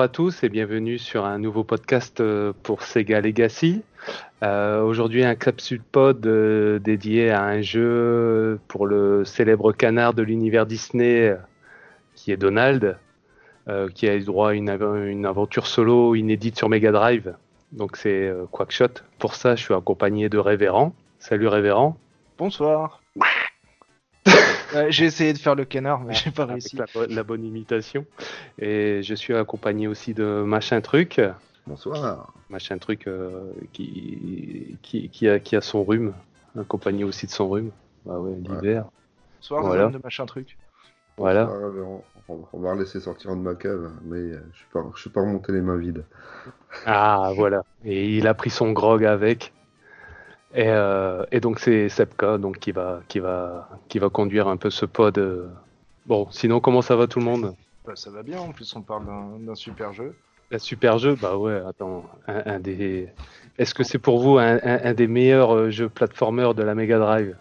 Bonjour à tous et bienvenue sur un nouveau podcast euh, pour Sega Legacy. Euh, Aujourd'hui, un capsule pod euh, dédié à un jeu pour le célèbre canard de l'univers Disney qui est Donald, qui a eu droit à une, av- une aventure solo inédite sur Mega Drive. Donc c'est Quackshot. Pour ça, je suis accompagné de Révérend. Salut Révérend. Bonsoir. Ouais, j'ai essayé de faire le canard, mais j'ai pas Avec réussi. la, bo- la bonne imitation. Et je suis accompagné aussi de Machin Truc. Bonsoir. machin truc euh, qui, qui, qui, a, qui a son rhume, accompagné aussi de son rhume. Bah ouais, l'hiver. Bonsoir, Voilà. madame de machin truc. Voilà. Bonsoir. On, on va laisser sortir de ma cave, mais euh, je suis pas, je suis pas remonté les mains vides. Ah, voilà. Et il a pris son grog avec. Et, euh, et donc c'est Sepka donc, qui, va, qui, va, qui va conduire un peu ce pod. euh. Bon, sinon, comment ça va tout le monde? Bah, ça va bien, en plus on parle d'un super jeu. Un super jeu? Bah ouais, attends. Un, un des... Est-ce que c'est pour vous un, un- un des meilleurs euh, jeux platformers de la Mega Drive?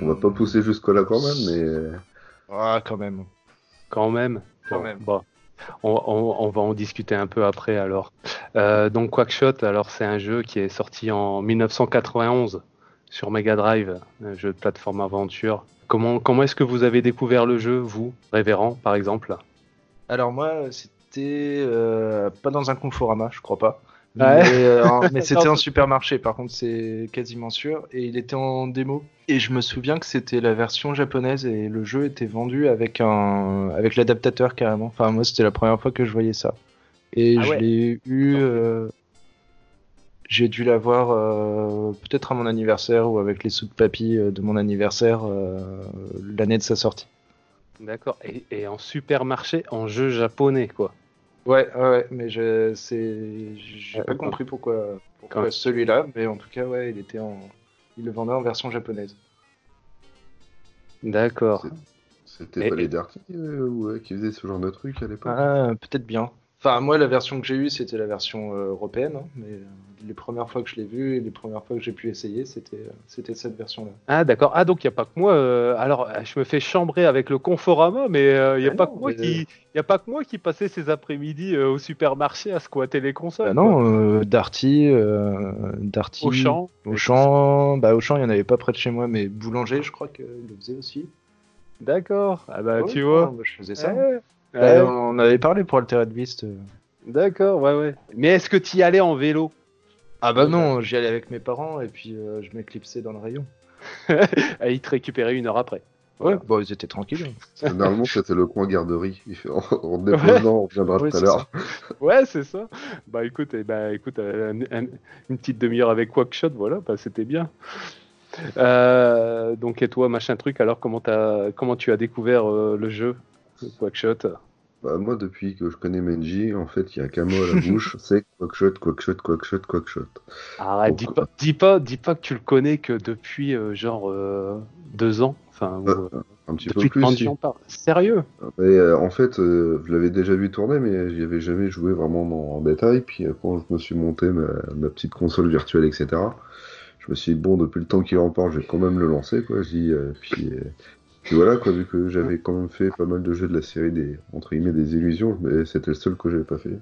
On va pas pousser jusque-là quand même, mais euh, Ah, quand même. Quand même? Quand Bon, même. bon. On, va en discuter un peu après alors. Euh, donc Quackshot, alors c'est un jeu qui est sorti en 1991 sur Mega Drive, un jeu de plateforme aventure. Comment, comment est-ce que vous avez découvert le jeu, vous, Révérend, par exemple? Alors moi, c'était euh, pas dans un Conforama, je crois pas. Ouais. Mais, euh, mais c'était un supermarché, par contre c'est quasiment sûr. Et il était en démo. Et je me souviens que c'était la version japonaise et le jeu était vendu avec un avec l'adaptateur carrément. Enfin moi c'était la première fois que je voyais ça. Et Ah je ouais. l'ai eu. euh, J'ai dû l'avoir euh, peut-être à mon anniversaire ou avec les sous de papy euh, de mon anniversaire euh, l'année de sa sortie. D'accord. Et, et en supermarché, en jeu japonais, quoi. Ouais, ouais, mais je, c'est, j'ai Ouais, pas compris pourquoi, pourquoi celui-là, mais en tout cas, ouais, il était en, il le vendait en version japonaise. D'accord. c'était Et- pas et- les Darty euh, ouais, qui faisaient ce genre de truc à l'époque? Ah, peut-être bien. Enfin, moi, la version que j'ai eue, c'était la version euh, européenne, hein, mais euh, les premières fois que je l'ai vue et les premières fois que j'ai pu essayer, c'était, euh, c'était cette version-là. Ah d'accord. Ah donc il n'y a pas que moi. euh, alors je me fais chambrer avec le Conforama, mais il n'y a Ah pas non, que moi mais- qui, y a pas que moi qui passais ces après-midi euh, au supermarché à squatter les consoles. Bah non, euh, Darty, euh, Darty, Auchan. Auchan, bah Auchan, il y en avait pas près de chez moi, mais Boulanger, je crois qu'il le faisait aussi. D'accord. Ah bah tu vois. moi, je faisais ça. Ouais. Bah, Ouais. on avait parlé pour Altered Beast. euh. D'accord, ouais, ouais. Mais est-ce que tu y allais en vélo? Ah bah non, j'y allais avec mes parents et puis euh, je m'éclipsais dans le rayon. Ah, Il te récupérait une heure après. Ouais, bon, ils étaient tranquilles. Normalement, c'était le coin garderie. En, déposant, on reviendra Oui, tout à l'heure. Ouais, c'est ça. Bah écoute, eh ben, écoute euh, un- un- une petite demi-heure avec Quackshot, voilà, bah, c'était bien. Euh, donc et toi, machin truc, alors comment, t'as- comment tu as découvert euh, le jeu? Quackshot Bah, moi, depuis que je connais Menji, en fait, il y a qu'un mot à la bouche, c'est quackshot, quackshot, quackshot, quackshot. Arrête, dis pas, dis, pas, dis pas que tu le connais que depuis euh, genre euh, deux ans. Enfin, ou, Euh, Un petit depuis peu plus. Si. parle. Sérieux? Et, euh, en fait, je l'avais déjà vu tourner, mais j'y avais jamais joué vraiment en, en détail. Puis quand je me suis monté ma, ma petite console virtuelle, etc., je me suis dit, bon, depuis le temps qu'il en parle, je vais quand même le lancer, quoi. Je dis, puis, puis voilà, quoi, vu que j'avais quand même fait pas mal de jeux de la série des, entre guillemets, des illusions, mais c'était le seul que j'avais pas fait.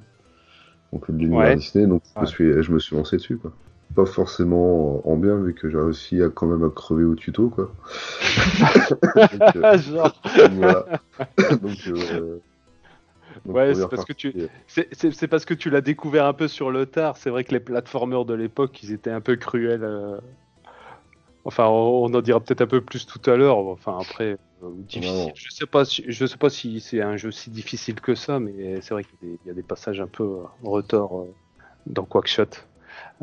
Donc, l'univers Ouais. Disney, donc je, me suis, je me suis lancé dessus, quoi. Pas forcément en bien, vu que j'ai réussi à quand même à crever au tuto, quoi. Donc, euh, Genre. voilà. donc, euh, donc, Ouais, c'est parce que tu- euh, C'est- parce que tu l'as découvert un peu sur le tard. C'est vrai que les platformers de l'époque, ils étaient un peu cruels. euh. Enfin, on, en dira peut-être un peu plus tout à l'heure. Enfin, après, difficile. Non. Je sais pas, si, je sais pas si c'est un jeu si difficile que ça, mais c'est vrai qu'il y, a des- il y a des passages un peu euh, retors euh, dans Quackshot.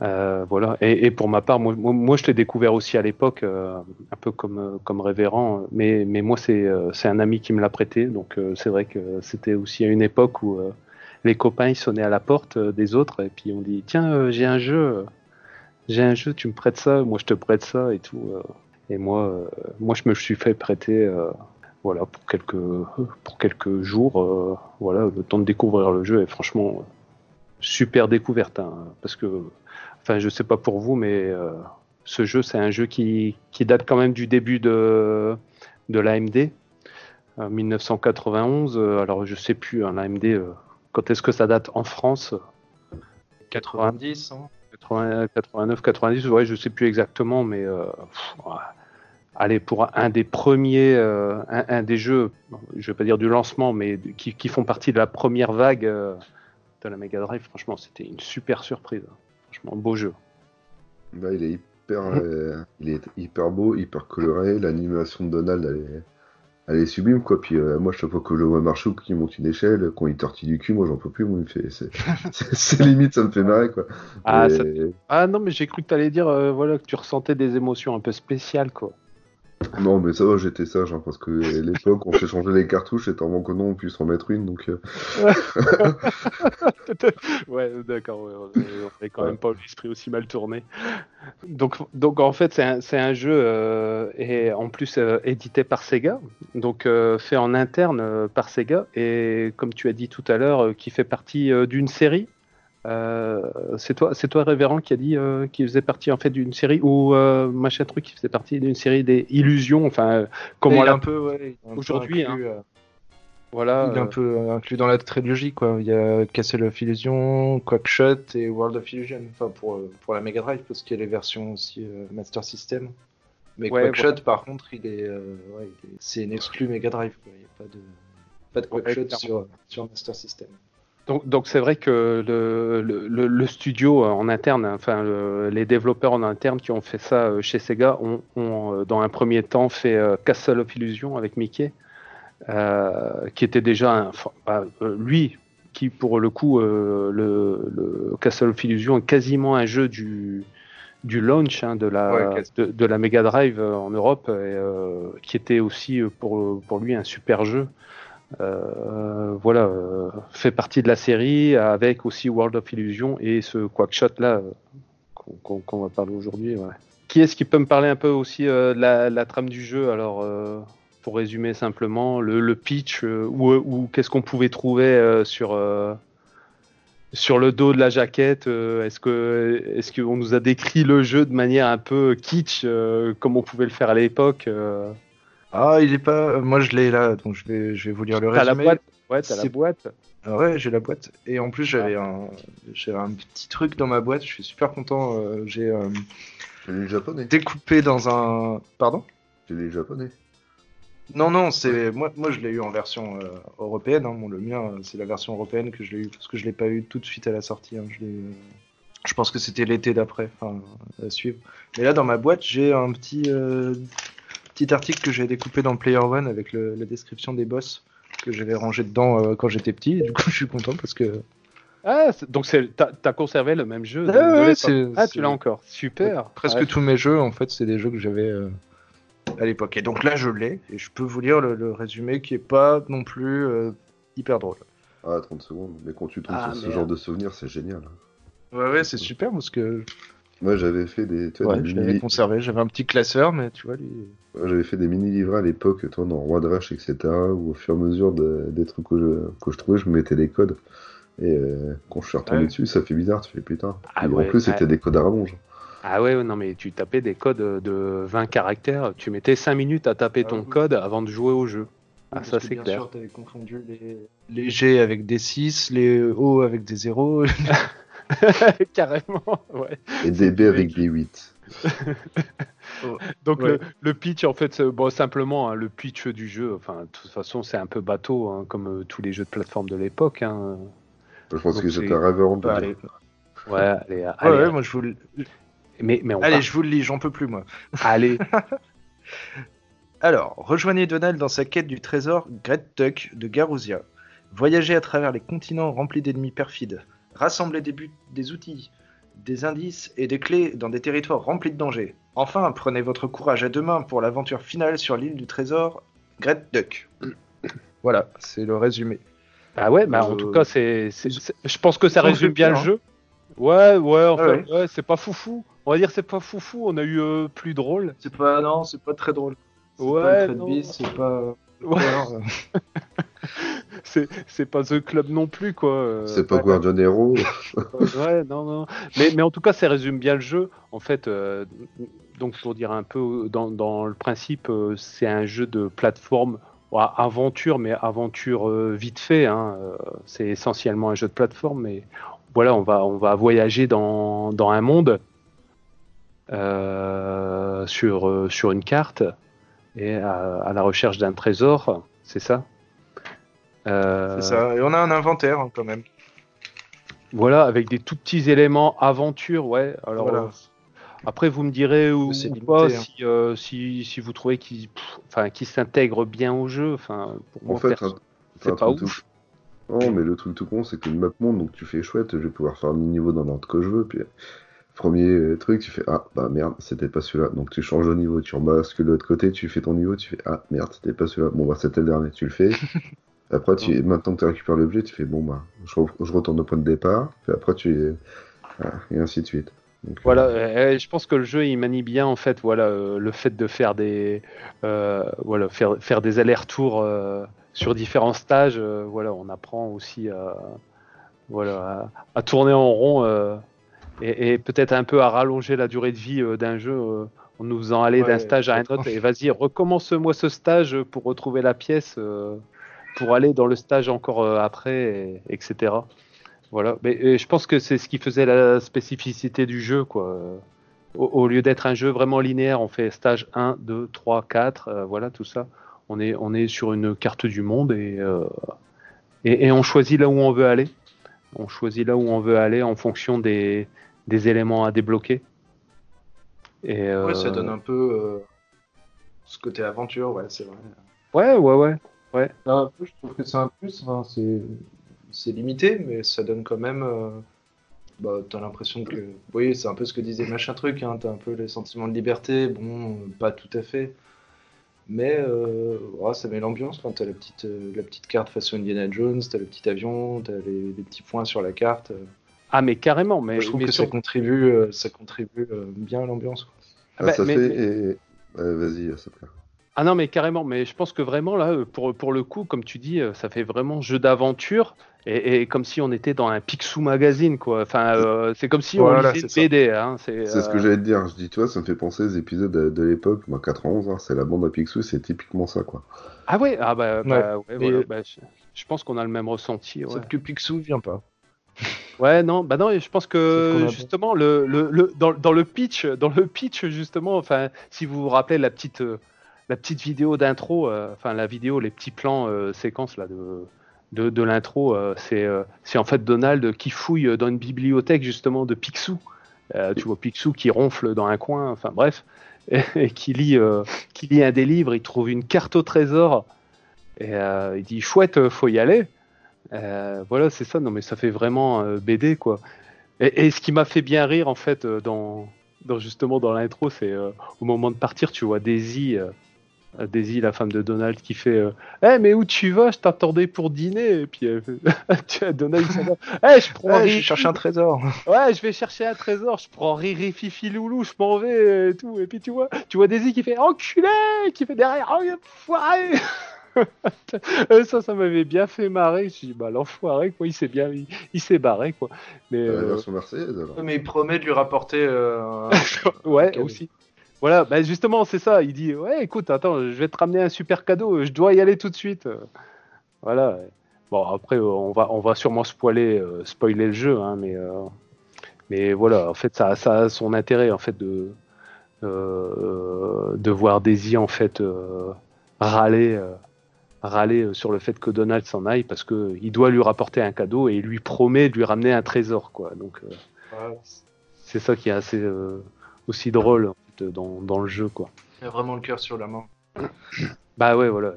Euh, voilà. Et, et pour ma part, moi, moi, moi, je l'ai découvert aussi à l'époque, euh, un peu comme euh, comme révérend. Mais mais moi, c'est euh, c'est un ami qui me l'a prêté, donc euh, c'est vrai que c'était aussi à une époque où euh, les copains ils sonnaient à la porte euh, des autres et puis on dit tiens euh, j'ai un jeu euh, j'ai un jeu tu me prêtes ça? Moi je te prête ça et tout euh. Et moi euh, moi je me suis fait prêter euh, voilà pour quelques pour quelques jours euh, voilà le temps de découvrir le jeu. Et franchement super découverte hein, parce que enfin je sais pas pour vous mais ce jeu c'est un jeu qui qui date quand même du début de de l'AMD 1991. alors je sais plus, un AMD, quand est-ce que ça date en France? 90, 89, 90, ouais, je sais plus exactement, mais allez, pour un des premiers, un, des jeux, je vais pas dire du lancement, mais qui, font partie de la première vague de la Mega Drive, franchement, c'était une super surprise. Franchement, beau jeu. Bah, il est hyper, euh, il est hyper beau, hyper coloré. L'animation de Donald, elle est, elle est sublime, quoi. Puis euh, moi, chaque fois que je vois Marshall qui monte une échelle, quand il tortille du cul, moi, j'en peux plus. Moi, il fait, c'est limite, ça me fait marrer, quoi. Ah, ah non, mais j'ai cru que tu allais dire, euh, voilà, que tu ressentais des émotions un peu spéciales, quoi. Non, mais ça va, j'étais sage, hein, parce que l'époque, on fait changer les cartouches et avant que non, on puisse en mettre une, donc. Euh. ouais, d'accord, on n'est quand même pas l'esprit aussi mal tourné. Donc, donc en fait, c'est un, jeu euh, et en plus euh, édité par Sega, donc fait en interne par Sega, et comme tu as dit tout à l'heure, qui fait partie d'une série c'est toi, c'est toi révérend qui a dit euh, qu'il faisait partie en fait d'une série ou euh, machin truc qui faisait partie d'une série des illusions. Enfin, comment un peu aujourd'hui. Hein. Voilà. Il est un peu inclus dans la trilogie quoi. Il y a Castle of Illusion, Quackshot et World of Illusion. Enfin pour pour la Mega Drive parce qu'il y a les versions aussi Master System. Mais Quackshot par contre il est, c'est une exclu Mega Drive. Il n'y a pas de pas de Quackshot sur sur Master System. Donc, c'est vrai que le, studio euh, en interne, enfin les développeurs en interne qui ont fait ça euh, chez Sega ont, euh, dans un premier temps fait Castle of Illusion avec Mickey, qui était déjà un, bah, lui qui pour le coup le, Castle of Illusion est quasiment un jeu du du launch hein, de, la, de, la Mega Drive en Europe, et, qui était aussi pour, pour lui un super jeu. Euh, voilà, euh, fait partie de la série avec aussi World of Illusion et ce Quackshot là euh, qu'on va parler aujourd'hui. Qui est-ce qui peut me parler un peu aussi de la, trame du jeu? Alors, pour résumer simplement, le, pitch ou, qu'est-ce qu'on pouvait trouver sur sur le dos de la jaquette, est-ce que est-ce qu'on nous a décrit le jeu de manière un peu kitsch, comme on pouvait le faire à l'époque ah, il est pas. Moi, je l'ai là, donc je vais, je vais vous lire le résumé. T'as la boîte Ouais, t'as la boîte. Ah ouais, j'ai la boîte. Et en plus, j'avais un, un petit truc dans ma boîte. Je suis super content. Euh, j'ai. Euh, les japonais. Découpé dans un. Pardon? J'ai les japonais. Non, non, c'est moi, moi je l'ai eu en version euh, européenne. Hein. le mien, c'est la version européenne que je l'ai eu parce que je l'ai pas eu tout de suite à la sortie. Hein. Je, je pense que c'était l'été d'après, enfin à suivre. Et là, dans ma boîte, j'ai un petit petit article que j'ai découpé dans Player One avec la description des boss que j'avais rangé dedans euh, quand j'étais petit. du coup, je suis content parce que. Ah, donc t'as as conservé le même jeu Ah, ah tu l'as encore. Super. Presque tous mes jeux, en fait, c'est des jeux que j'avais euh, à l'époque. Et donc là, je l'ai et je peux vous lire le, résumé qui est pas non plus euh, hyper drôle. Ah, 30 secondes. Mais quand tu tombes ah, sur ce genre de souvenirs, c'est génial. Ouais, ouais, c'est super parce que moi, j'avais fait des. Tu vois, je l'avais conservé. J'avais un petit classeur, mais tu vois, lui. J'avais fait des mini-livrets à l'époque, toi, dans Roi de Rush, etc. Où au fur et à mesure des trucs que je, que je trouvais, je me mettais des codes. Et euh, quand je suis retombé dessus, ça fait bizarre. Tu fais putain. Ah en plus, c'était des codes à rallonge. Ah ouais, non, mais tu tapais des codes de 20 caractères. Tu mettais 5 minutes à taper ah ton code avant de jouer au jeu. Ah, ça c'est clair. Tu avais confondu les... les G avec des 6, les O avec des 0. Carrément, ouais. Et des B avec des 8. Donc le, pitch, en fait, bon, simplement, hein, le pitch du jeu, enfin, de toute façon, c'est un peu bateau, hein, comme euh, tous les jeux de plateforme de l'époque. Hein. Je pense que c'était un rêveur de allez. Ouais, allez, allez, moi je vous le... mais, mais Allez, je vous le lis, j'en peux plus, moi. Allez. Alors, rejoignez Donald dans sa quête du trésor Gret Tuck de Garousia. Voyagez à travers les continents remplis d'ennemis perfides. Rassemblez des, buts, des outils, des indices et des clés dans des territoires remplis de dangers. Enfin, prenez votre courage à deux mains pour l'aventure finale sur l'île du trésor Great Duck. voilà, c'est le résumé. Ah ouais, bah en tout cas, c'est, je pense que ça résume bien le jeu. Ouais, ouais, enfin, ouais. c'est pas foufou. On va dire c'est pas foufou. On a eu euh, plus drôle. C'est pas, non, c'est pas très drôle. Ouais, c'est pas. Ouais. c'est pas The Club non plus, quoi. Euh, c'est pas Guardianero. ouais, non, non. Mais, mais en tout cas, ça résume bien le jeu. En fait, donc pour dire un peu dans, dans le principe, euh, c'est un jeu de plateforme, aventure, mais aventure euh, vite fait. Hein, euh, c'est essentiellement un jeu de plateforme, mais voilà, on va, on va voyager dans, dans un monde euh, sur, euh, sur une carte et à, à la recherche d'un trésor, c'est ça? Euh, C'est ça. Et on a un inventaire hein, quand même. Voilà, avec des tout petits éléments aventure, ouais. Alors, Voilà. euh, après, vous me direz ou, C'est ou limité, pas hein. si, euh, si, si vous trouvez qu'il enfin, qu'il s'intègre bien au jeu. Enfin, pour En moi, fait, un- c'est un pas truc tout- ouf. Non, mais le truc tout con, c'est que une map monde, donc tu fais chouette, je vais pouvoir faire mes niveaux dans l'ordre que je veux, puis euh, premier euh, truc, tu fais ah bah merde, c'était pas celui-là, donc tu changes de niveau, tu rebascules de l'autre côté, tu fais ton niveau, tu fais ah merde, c'était pas celui-là, bon bah c'était le dernier, tu le fais. Après, tu, maintenant que tu récupères l'objet, tu fais bon bah je, re- je retourne au point de départ, puis après tu voilà, et ainsi de suite. Donc, euh, Voilà, euh, je pense que le jeu il manie bien en fait, voilà, euh, le fait de faire des, euh, voilà, faire, faire des allers-retours euh, sur différents stages. euh, voilà, on apprend aussi à, voilà, à, à tourner en rond euh, et, et peut-être un peu à rallonger la durée de vie euh, d'un jeu euh, en nous faisant aller d'un stage à un autre. Et vas-y, recommence-moi ce stage pour retrouver la pièce, euh, pour aller dans le stage encore euh, après, et- etc. Voilà, mais et je pense que c'est ce qui faisait la spécificité du jeu, quoi. Au, au lieu d'être un jeu vraiment linéaire, on fait stage 1, 2, 3, 4, euh, voilà, tout ça. On est, on est sur une carte du monde et, euh, et, et on choisit là où on veut aller. On choisit là où on veut aller en fonction des, des éléments à débloquer. Et, euh, Ouais, ça donne un peu euh, ce côté aventure, ouais, c'est vrai. Ouais, ouais, ouais. Un peu, je trouve que c'est un plus. enfin, c'est c'est limité, mais ça donne quand même. euh, bah, t'as l'impression que. Oui, c'est un peu ce que disait machin truc. Hein, t'as un peu les sentiments de liberté. Bon, pas tout à fait. Mais euh, ouais, ça met l'ambiance. Enfin, t'as la petite, euh, la petite carte façon Indiana Jones, t'as le petit avion, t'as les, les petits points sur la carte. euh. Ah, mais carrément. Mais, je trouve mais que sur- ça contribue, euh, ça contribue euh, bien à l'ambiance. ah, bah, ça mais- fait mais- et- ouais, vas-y, ça plaît. Ah non, mais carrément, mais je pense que vraiment, là, euh, pour, pour le coup, comme tu dis, euh, ça fait vraiment jeu d'aventure, et, et comme si on était dans un Picsou magazine, quoi. Enfin, euh, c'est comme si on lisait c'est une BD, hein. C'est C'est ce que j'allais te dire. Je dis, tu vois, ça me fait penser aux épisodes de, de l'époque, moi 91, hein, c'est la bande à Picsou, c'est typiquement ça, quoi. Ah ouais, ah bah, bah, ouais, voilà, bah, je, je pense qu'on a le même ressenti, ouais. Sauf que Picsou vient pas. Ouais, non, bah non, et je pense que justement le, le, le- dans, dans le pitch, dans le pitch justement, enfin, si vous vous rappelez la petite euh, la petite vidéo d'intro, euh, enfin la vidéo, les petits plans euh, séquences là de de, l'intro, euh, c'est en fait Donald qui fouille dans une bibliothèque justement de Picsou. Tu vois Picsou qui ronfle dans un coin, enfin bref, et, qui lit qui lit un des livres, il trouve une carte au trésor et il dit chouette, faut y aller. Voilà, c'est ça. Non, mais ça fait vraiment BD, quoi. Et, et ce qui m'a fait bien rire, en fait, dans, dans justement dans l'intro, c'est au moment de partir, tu vois Daisy, Daisy, la femme de Donald, qui fait euh, Eh, mais où tu vas? Je t'attendais pour dîner. Et puis, euh, tu vois, Donald, il s'en va. Eh, je prends Ouais, Riri. je cherche un trésor. Ouais, je vais chercher un trésor, je prends Riri Fifi Loulou, je m'en vais et tout. Et puis tu vois, tu vois Daisy qui fait enculé, qui fait derrière, oh, foiré. Et ça, ça m'avait bien fait marrer. Je me suis dit, bah l'enfoiré, quoi, il s'est bien, il, il s'est barré, quoi. Mais euh, alors. Mais il promet de lui rapporter. euh, un- ouais, aussi. Voilà, bah justement, c'est ça. Il dit, ouais, écoute, attends, je vais te ramener un super cadeau, je dois y aller tout de suite. Voilà. Bon, après, euh, on va, on va sûrement spoiler, euh, spoiler le jeu, hein, mais, euh, mais voilà, en fait, ça, ça a son intérêt, en fait, de, euh, de voir Daisy, en fait, râler, râler sur le fait que Donald s'en aille parce que il doit lui rapporter un cadeau et il lui promet de lui ramener un trésor, quoi. Donc, Ouais, c'est ça qui est assez aussi drôle dans, dans le jeu quoi. Il a vraiment le cœur sur la main. Bah ouais voilà.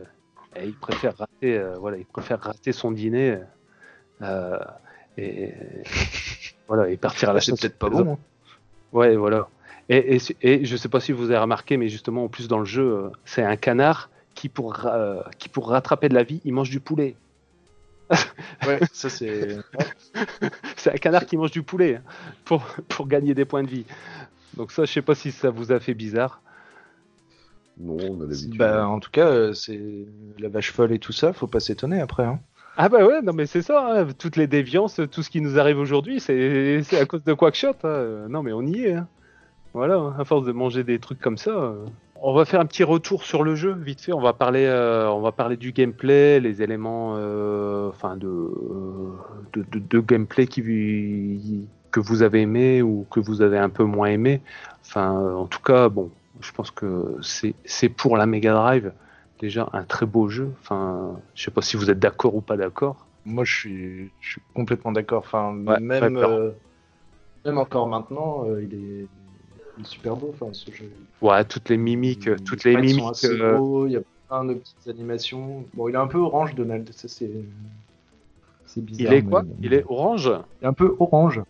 Et il préfère rater euh, voilà, il préfère rater son dîner euh, et voilà et partir à la c'est chasse. peut-être pas bon. hein. Ouais voilà. Et, et, et je sais pas si vous avez remarqué mais justement en plus dans le jeu euh, c'est un canard qui pour euh, qui pour rattraper de la vie il mange du poulet. Ouais, ça c'est. C'est un canard qui mange du poulet hein, pour pour gagner des points de vie. Donc ça je sais pas si ça vous a fait bizarre. Non, on a l'habitude. Bah, en tout cas, euh, c'est la vache folle et tout ça, faut pas s'étonner après. Hein. Ah bah ouais, non mais c'est ça, hein, toutes les déviances, tout ce qui nous arrive aujourd'hui, c'est c'est à cause de Quackshot. hein. Non mais on y est. hein. Voilà, à force de manger des trucs comme ça, euh, On va faire un petit retour sur le jeu, vite fait. On va parler, euh, on va parler du gameplay, les éléments, euh, enfin de, de, de, de, gameplay qui, que vous avez aimé ou que vous avez un peu moins aimé. Enfin, en tout cas, bon, je pense que c'est pour la Mega Drive déjà un très beau jeu. Enfin, je sais pas si vous êtes d'accord ou pas d'accord. Moi, je suis, je suis complètement d'accord. Enfin, même, euh, même encore maintenant, il est super beau, enfin, ce jeu. Ouais, toutes les mimiques, toutes les mimiques. Euh, il y a plein de petites animations. Bon, il est un peu orange, Donald. Ça, c'est. C'est bizarre. Il est quoi? Il est orange? Il est un peu orange.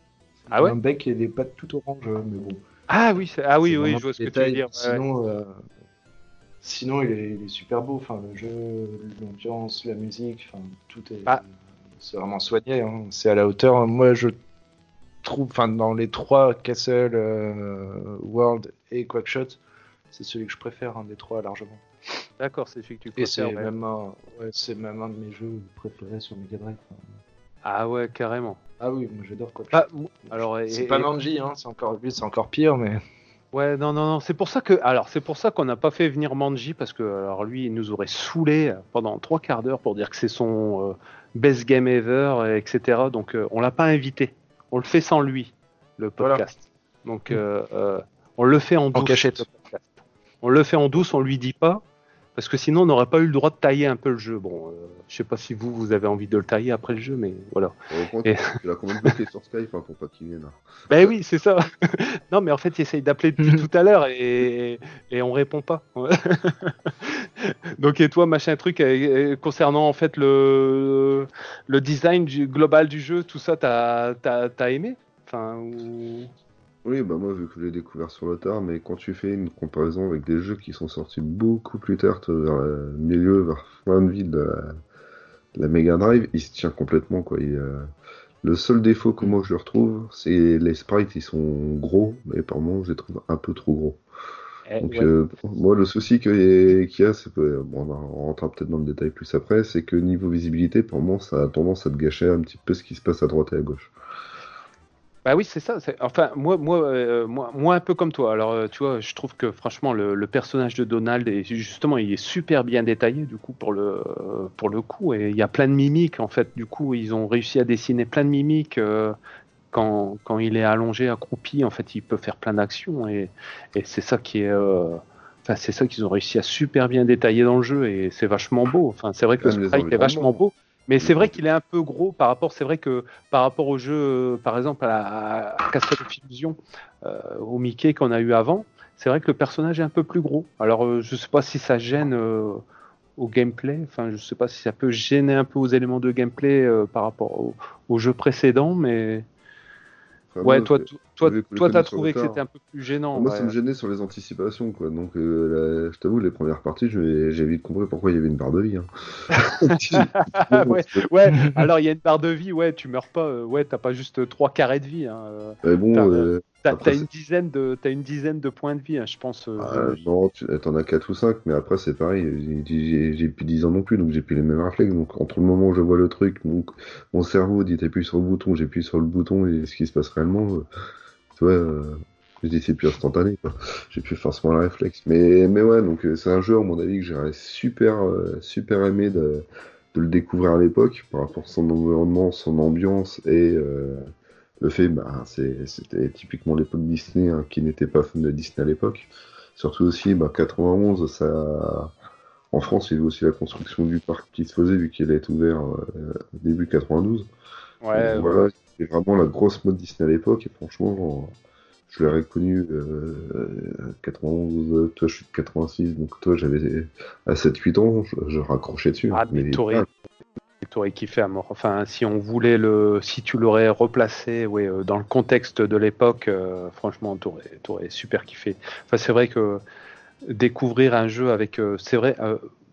Ah ouais Un bec et des pattes tout orange, mais bon. Ah oui, ah oui, oui, je vois ce que tu veux dire. Sinon, euh, sinon il, est, il, est, super beau. Enfin, le jeu, l'ambiance, la musique, enfin, tout est. Ah. C'est vraiment soigné. Hein. C'est à la hauteur. Moi, je trouve, enfin, dans les trois Castle, euh, World et Quackshot, c'est celui que je préfère, un des trois largement. D'accord, c'est celui que tu préfères. Et c'est même, un, c'est même un de mes jeux préférés sur Mega Drive. Ah ouais, carrément. Ah oui, moi j'adore Quackshot. Ah, alors, c'est pas Manji, hein, c'est encore, c'est encore pire, mais. Ouais, non, non, non, c'est pour ça que, alors c'est pour ça qu'on n'a pas fait venir Manji parce que, alors lui, il nous aurait saoulé pendant trois quarts d'heure pour dire que c'est son euh, best game ever, etc. Donc euh, on l'a pas invité on le fait sans lui, le podcast. Donc, euh, euh, on le fait en douce. cachette. On le fait en douce, on lui dit pas, parce que sinon on n'aurait pas eu le droit de tailler un peu le jeu. Bon, euh, je sais pas si vous, vous avez envie de le tailler après le jeu, mais voilà. Et... Tu l'as quand même bloqué sur Skype hein, pour pas qu'il vienne. Ben oui, c'est ça. non, mais en fait, il essaye d'appeler depuis tout à l'heure et, et on répond pas. Donc, et toi, machin truc, concernant en fait le, le design du, global du jeu, tout ça, t'as as, aimé? Enfin, Oui, bah moi, vu que je l'ai découvert sur le tard, mais quand tu fais une comparaison avec des jeux qui sont sortis beaucoup plus tard, vers le milieu, vers fin de vie de la, Mega Drive, il se tient complètement, quoi. le seul défaut que moi je retrouve, c'est les sprites, ils sont gros, mais par moments, je les trouve un peu trop gros. Eh, Donc, euh, moi, le souci qu'il y a, c'est que, bon, on rentrera peut-être dans le détail plus après, c'est que niveau visibilité, pour moi, ça a tendance à te gâcher un petit peu ce qui se passe à droite et à gauche. Bah oui, c'est ça. Enfin, moi, moi, euh, moi, moi, un peu comme toi. Alors, euh, tu vois, je trouve que franchement, le, personnage de Donald est justement, il est super bien détaillé du coup pour le pour le coup, et il y a plein de mimiques en fait. Du coup, ils ont réussi à dessiner plein de mimiques quand, quand, il est allongé, accroupi, en fait, il peut faire plein d'actions et, et c'est ça qui est. Euh, enfin, c'est ça qu'ils ont réussi à super bien détailler dans le jeu et c'est vachement beau. Enfin, c'est vrai que le sprite est vachement beau. Mais c'est vrai qu'il est un peu gros par rapport, c'est vrai que par rapport au jeu, euh, par exemple à, à Castle of Illusion, euh, au Mickey qu'on a eu avant, c'est vrai que le personnage est un peu plus gros. Alors je sais pas si ça gêne au gameplay, enfin je sais pas si ça peut gêner un peu aux éléments de gameplay par rapport au, au jeu précédent, mais ouais, toi, toi, toi, t'as trouvé que c'était un peu plus gênant. Moi, ça me gênait sur les anticipations, quoi. Donc, euh, je t'avoue, les premières parties, j'ai vite compris pourquoi il y avait une barre de vie. Hein. ouais, ouais, alors il y a une barre de vie, ouais, tu meurs pas, euh, ouais, t'as pas juste trois carrés de vie. Hein. Mais bon, T'as une dizaine de as une dizaine de points de vie, hein, je pense. Euh, ah, non, t'en as 4 ou 5, mais après c'est pareil. J'ai plus 10 ans non plus, donc j'ai plus les mêmes réflexes. Donc entre le moment où je vois le truc, mon, mon cerveau dit t'appuies sur le bouton, j'appuie sur le bouton et ce qui se passe réellement, euh, tu vois, euh, je dis c'est plus instantané. J'ai plus forcément le réflexe. Mais mais ouais, donc c'est un jeu à mon avis que j'aurais super super aimé de, de le découvrir à l'époque par rapport à son environnement, son ambiance et le fait, bah, c'était typiquement l'époque Disney, hein, qui n'était pas fan de Disney à l'époque. Surtout aussi, bah, 91, ça, en France, il y avait aussi la construction du parc qui se faisait vu qu'il a été ouvert euh, début 92. Ouais. voilà, c'était vraiment la grosse mode Disney à l'époque et franchement, je l'aurais connu euh, 91, toi je suis de 86, donc toi j'avais à 7-8 ans, je, raccrochais dessus. Ah, mais, mais t'aurais kiffé à mort. Enfin, si on voulait le, si tu l'aurais replacé, ouais, euh, dans le contexte de l'époque, euh, franchement, t'aurais, aurais super kiffé. Enfin, c'est vrai que découvrir un jeu avec, euh, c'est vrai,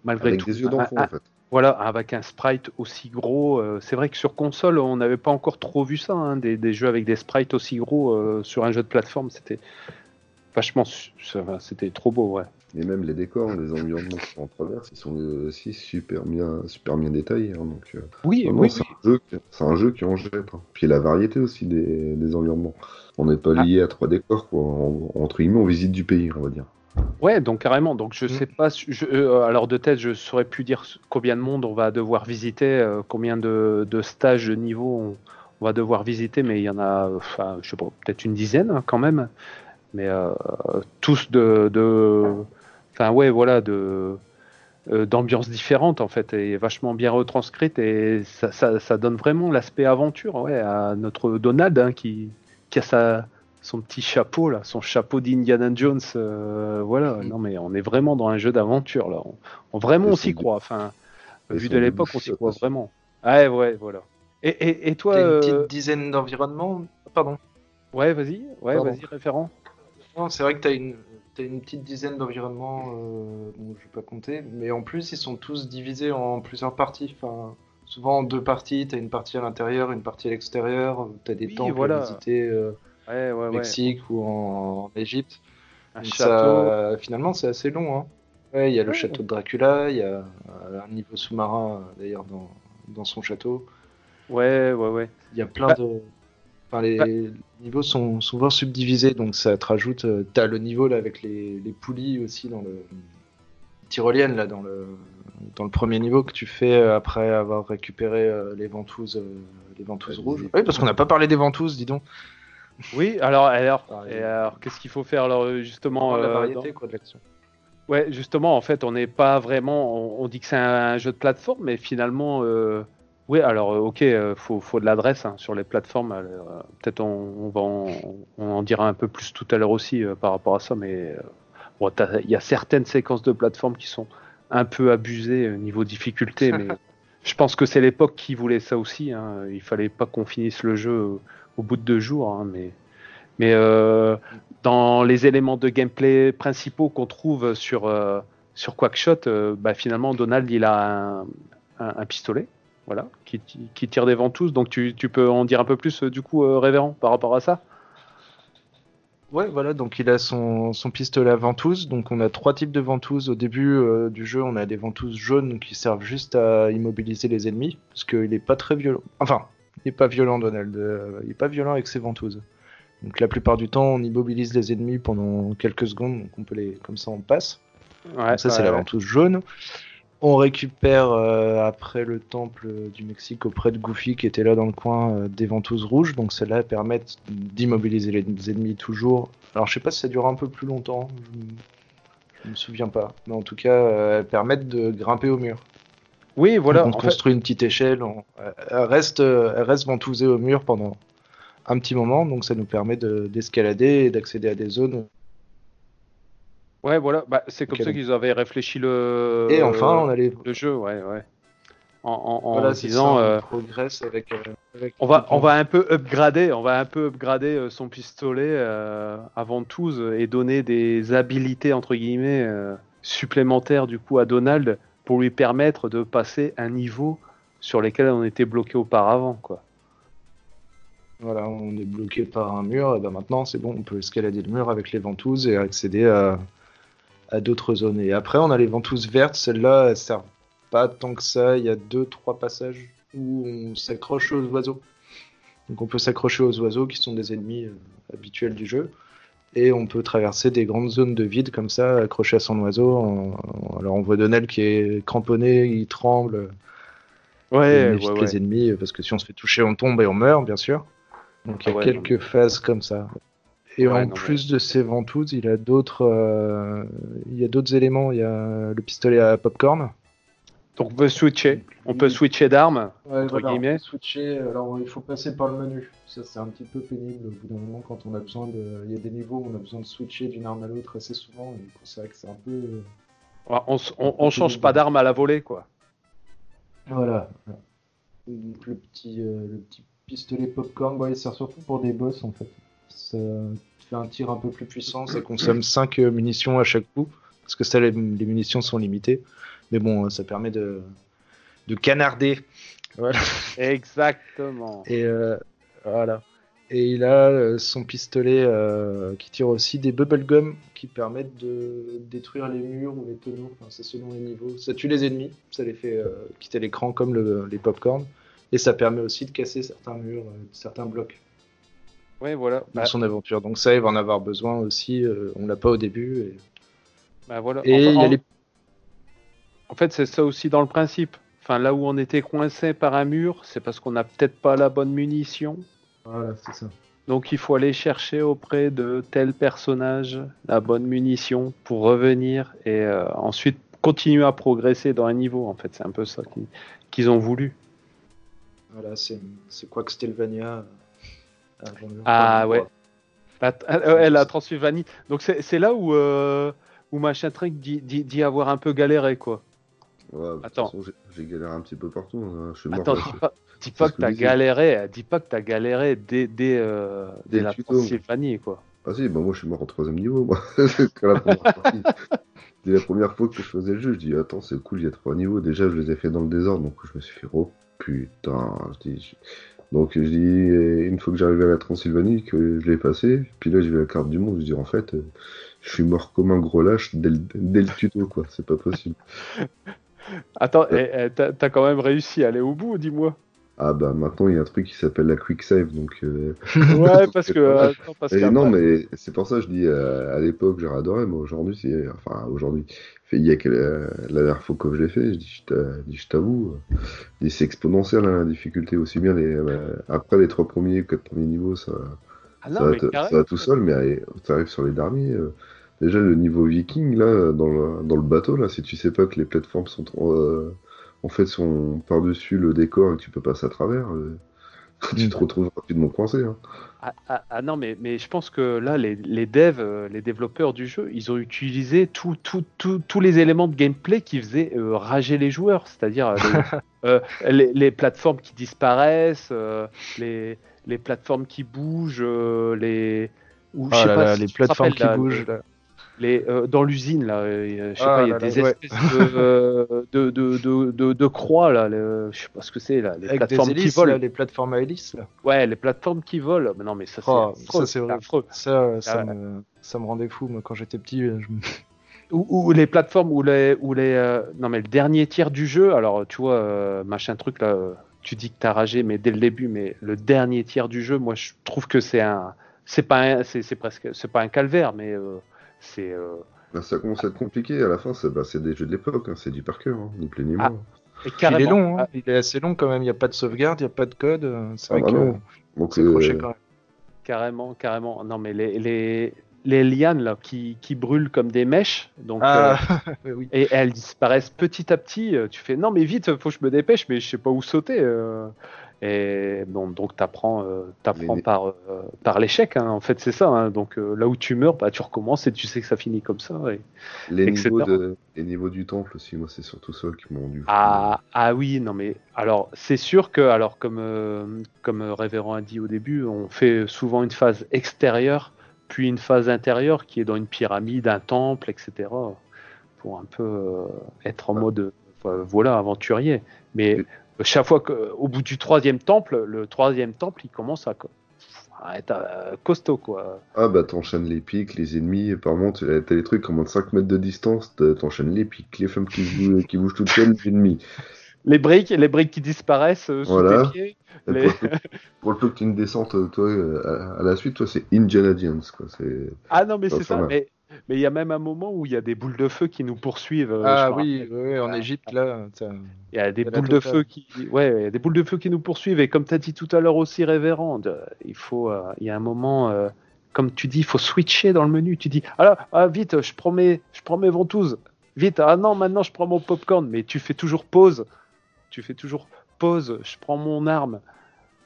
malgré avec tout, des yeux d'enfant, en fait. Voilà, avec un sprite aussi gros. c'est vrai que sur console, on n'avait pas encore trop vu ça, hein, des, des, jeux avec des sprites aussi gros sur un jeu de plateforme. C'était vachement, c'était trop beau, ouais. Et même les décors, les environnements en traverse, ils sont aussi super bien, super bien détaillés. Hein, donc, euh, oui, oui, c'est un, jeu, un jeu qui en jette. Hein. Puis la variété aussi des, des environnements. On n'est pas ah. lié à trois décors, quoi. entre guillemets, on visite du pays, on va dire. Ouais, donc carrément. Donc je Mm. sais pas. Je, euh, alors de tête, je saurais plus dire combien de monde on va devoir visiter, euh, combien de, de stages de niveau on, on va devoir visiter, mais il y en a, enfin, je sais pas, peut-être une dizaine hein, quand même. Mais euh, tous de, enfin ouais, voilà, de d'ambiances différentes en fait, et vachement bien retranscrites, et ça, ça, ça donne vraiment l'aspect aventure, ouais, à notre Donald hein, qui, qui a sa son petit chapeau là, son chapeau d'Indiana Jones, euh, voilà. Mm. Non mais on est vraiment dans un jeu d'aventure là. On, on- vraiment on s'y croit. Enfin, vu de l'époque, on s'y croit vraiment. Ouais, ouais, voilà. Et, et, et toi, une euh, petite dizaine d'environnements. Pardon? ouais, vas-y, ouais, vas-y, référent. Non, c'est vrai que t'as une, t'as une petite dizaine d'environnements, euh, bon, je vais pas compter, mais en plus ils sont tous divisés en plusieurs parties. Enfin, souvent en deux parties, t'as une partie à l'intérieur, une partie à l'extérieur, t'as des Oui, temples voilà. à visiter euh, Ouais, ouais, au ouais. Mexique ou en, en Égypte. Un château. ça, finalement, c'est assez long. Hein. Ouais, il y a le Ouais. château de Dracula, il y a euh, un niveau sous-marin euh, d'ailleurs dans, dans son château. Ouais, ouais, ouais. Il y a plein Bah- de. Enfin, les Bah- niveaux sont souvent subdivisés, donc ça te rajoute. euh, T'as le niveau là avec les, les poulies aussi dans le. Tyrolienne là dans le dans le premier niveau que tu fais après avoir récupéré euh, les ventouses euh, les ventouses Ouais, rouges. Oui, parce qu'on n'a pas parlé des ventouses, dis donc. Oui, alors, alors, Ah, et alors qu'est-ce qu'il faut faire alors justement la euh, variété dans- quoi de l'action. Ouais, justement, en fait, on n'est pas vraiment. On, on dit que c'est un, jeu de plateforme, mais finalement, euh, oui. Alors, euh, ok, euh, faut, faut de l'adresse hein, sur les plateformes. alors, euh, Peut-être on, on va, en, on en dira un peu plus tout à l'heure aussi euh, par rapport à ça, mais euh, bon, il y a certaines séquences de plateformes qui sont un peu abusées au niveau difficulté, mais je pense que c'est l'époque qui voulait ça aussi. Hein. Il fallait pas qu'on finisse le jeu euh, au bout de deux jours, hein, mais. Euh, dans les éléments de gameplay principaux qu'on trouve sur, euh, Quackshot, euh, bah, finalement, Donald, il a un, pistolet voilà, qui, tire des ventouses. Donc, tu, peux en dire un peu plus, du coup, Révérend, par rapport à ça? Ouais, voilà, donc il a son, son pistolet à ventouse. Donc on a trois types de ventouses. Au début du jeu, on a des ventouses jaunes qui servent juste à immobiliser les ennemis. Parce qu'il est pas très violent. Enfin, il est pas violent, Donald. euh, il est pas violent avec ses ventouses. Donc la plupart du temps, on immobilise les ennemis pendant quelques secondes. Donc on peut les, comme ça, on passe. ouais, Donc ça, c'est la ouais. ventouse jaune. On récupère euh, après le temple du Mexique auprès de Goofy qui était là dans le coin euh, des ventouses rouges. Donc celles-là permettent d'immobiliser les ennemis toujours. Alors je sais pas si ça dure un peu plus longtemps. Je, je me souviens pas. Mais en tout cas, euh, elles permettent de grimper au mur. Oui, voilà. Donc, on en fait- construit une petite échelle. on- elle, reste, euh, elle reste ventousée au mur pendant un petit moment. Donc ça nous permet de- d'escalader et d'accéder à des zones. ouais, voilà. Bah, c'est comme ça qu'ils avaient réfléchi le, Et enfin, on a les. le jeu, ouais, ouais. En, Voilà, disant. ça, euh, on progresse avec. euh, avec On va, on va un peu upgrader, on va un peu upgrader euh, son pistolet euh, avant tout euh, et donner des habilités entre guillemets euh, supplémentaires du coup à Donald pour lui permettre de passer un niveau sur lesquels on était bloqué auparavant quoi. Voilà, on est bloqué par un mur, et ben maintenant c'est bon, on peut escalader le mur avec les ventouses et accéder à, à d'autres zones. Et après, on a les ventouses vertes, celles-là, elles servent pas tant que ça. Il y a deux, trois passages où on s'accroche aux oiseaux. Donc on peut s'accrocher aux oiseaux qui sont des ennemis euh, habituels du jeu. Et on peut traverser des grandes zones de vide comme ça, accroché à son oiseau. Alors on voit Donald qui est cramponné, il tremble. Ouais, on évite ouais, les ennemis parce que si on se fait toucher, on tombe et on meurt, bien sûr. Donc il y a Ah ouais, quelques phases comme ça. Et en non, plus de ces ventouses, il a d'autres, euh, il y a d'autres éléments. Il y a le pistolet à popcorn. Donc on peut switcher, on peut switcher d'armes. Entre guillemets. switcher. Alors il faut passer par le menu. Ça c'est un petit peu pénible au bout d'un moment quand on a besoin de. Il y a des niveaux où on a besoin de switcher d'une arme à l'autre assez souvent. C'est vrai que c'est un peu. euh, On, on, on change pas d'arme à la volée quoi. Voilà. Donc, le petit, euh, le petit pistolet popcorn, bon, il sert surtout pour des boss en fait. Ça fait un tir un peu plus puissant, ça consomme 5 munitions à chaque coup, parce que ça, les, les munitions sont limitées. Mais bon, euh, ça permet de, de canarder. Voilà. Exactement. Et euh, voilà. Et il a euh, son pistolet euh, qui tire aussi des bubblegum qui permettent de détruire les murs ou les tonneaux. Enfin, c'est selon les niveaux. Ça tue les ennemis, ça les fait euh, quitter l'écran comme le- les popcorn. Et ça permet aussi de casser certains murs, certains blocs Ouais voilà. dans Bah, son aventure. Donc ça, il va en avoir besoin aussi. on l'a pas au début. Et Bah, voilà. Et Enfin, il y a en- les- En fait, c'est ça aussi dans le principe. Enfin, là où on était coincé par un mur, c'est parce qu'on n'a peut-être pas la bonne munition. Voilà, c'est ça. Donc il faut aller chercher auprès de tel personnage la bonne munition pour revenir et euh, ensuite continuer à progresser dans un niveau. En fait, c'est un peu ça qu'ils ont voulu. Voilà, c'est quoi que Stelvania Ah ouais. La, euh, la Transylvanie. Donc c'est là où, euh, où machin dit, dit, dit avoir un peu galéré quoi. Ouais, Attends. j'ai- galéré un petit peu partout. hein. Je suis mort. Attends, dis pas, dis pas que t'as galéré, dis pas que t'as galéré dès, dès, euh, dès Dès le la tuto. Transylvanie quoi. Ah si, bah moi je suis mort au troisième niveau, moi. La première partie. Dès la première fois que je faisais le jeu, je dis attends c'est cool, il y a trois niveaux. Déjà je les ai fait dans le désordre, donc je me suis fait oh putain. Je dis, je- Donc je dis une fois que j'arrivais à la Transylvanie, que je l'ai passé, puis là j'ai vu la carte du monde, je dis en fait euh, je suis mort comme un gros lâche dès le, dès le tuto quoi, c'est pas possible. Attends, eh, eh, t'as quand même réussi à aller au bout, dis-moi. Ah bah maintenant il y a un truc qui s'appelle la quick save, donc euh, Ouais, parce que. euh, attends, parce non, mais c'est pour ça que je dis euh, à l'époque j'aurais adoré, mais aujourd'hui, c'est. Enfin, aujourd'hui. Il y a que la, la dernière fois que je l'ai fait, je dis, je t'avoue, euh, c'est exponentiel hein, la difficulté, aussi bien les, euh, après les trois premiers ou quatre premiers niveaux, ça, Ah va, ça va tout seul, mais tu arrives sur les derniers. Déjà, le niveau viking, là, dans le, dans le bateau, là, si tu sais pas que les plateformes sont. euh, en fait, sont par-dessus le décor et que tu peux passer à travers, euh, tu te retrouves rapidement coincé. Hein. Ah, ah, ah non, mais, mais je pense que là, les, les devs, euh, les développeurs du jeu, ils ont utilisé tout- tout- tout- tous les éléments de gameplay qui faisaient euh, rager les joueurs, c'est-à-dire les, euh, les, les plateformes qui disparaissent, euh, les, les plateformes qui bougent, euh, les. Ou, je Oh sais là pas là, si les plateformes qui là, bougent. Les, euh, dans l'usine, là, euh, je sais Ah pas, il y a là des espèces de, euh, de, de, de, de- croix, là, le- je sais pas ce que c'est, là, les Avec plateformes qui hélices, volent. là, les plateformes à hélices. Là. Ouais, les plateformes qui volent. Mais non, mais ça, c'est Oh, affreux, ça, affreux. Ça, ça, Ah ouais. me, ça me rendait fou. Moi, quand j'étais petit, euh, je Ou, ou les plateformes où les, où les euh, non mais le dernier tiers du jeu. Alors tu vois, euh, machin truc là, euh, tu dis que t'as ragé, mais dès le début, mais le dernier tiers du jeu, moi je trouve que c'est un, c'est pas, un- c'est c'est presque, c'est pas un calvaire, mais c'est euh, Bah, ça commence à être compliqué à la fin, c'est c'est des jeux de l'époque, hein, c'est du par cœur, hein, ni plus ni Ah, moins. et Il est long, hein. Ah, il est assez long quand même. Il n'y a pas de sauvegarde, il n'y a pas de code. euh, C'est Ah vrai bah que. Donc, c'est accroché euh, quand même. carrément, carrément. Non mais les, les, les lianes là qui, qui brûlent comme des mèches, donc. euh, Ah, oui. et elles disparaissent petit à petit. Tu fais non mais vite, faut que je me dépêche, mais je sais pas où sauter. euh. Et bon, donc t'apprends, euh, t'apprends Mais- par euh, par l'échec. hein. En fait, c'est ça. hein. Donc euh, là où tu meurs, bah tu recommences et tu sais que ça finit comme ça. et- les, etc. niveaux de, les niveaux du temple aussi, moi, c'est surtout ça qui m'ont fou. Ah, ah oui, non mais alors c'est sûr que alors comme euh, comme euh, Révérend a dit au début, on fait souvent une phase extérieure, puis une phase intérieure qui est dans une pyramide, un temple, etc. Pour un peu être en mode voilà aventurier. Mais. Chaque fois qu'au bout du troisième temple, le troisième temple, il commence à, être euh, costaud quoi. Ah bah t'enchaînes les pics, les ennemis, apparemment tu as t'as les trucs comme à 5 mètres de distance, t'enchaînes les pics, les femmes qui, bougent- qui bougent toutes seules, les ennemis. Les briques, les briques qui disparaissent euh, sous Voilà. tes pieds. Les- Pour, le pour le peu que tu une descente, euh, toi, euh, à, à la suite, toi, c'est Indiana Jones, quoi. Ah non mais c'est ça. Mais mais il y a même un moment où il y a des boules de feu qui nous poursuivent. euh, Ah je oui, oui, en Ah. Égypte, là. ça- Il y a des boules de feu qui, ouais, il y a des boules de feu qui nous poursuivent. Et comme tu as dit tout à l'heure aussi, révérende, il faut, euh, il y a un moment, euh, comme tu dis, il faut switcher dans le menu. Tu dis, alors, ah, vite, je prends mes, je prends mes ventouses. Vite, ah non, maintenant je prends mon popcorn. Mais tu fais toujours pause. Tu fais toujours pause. Je prends mon arme.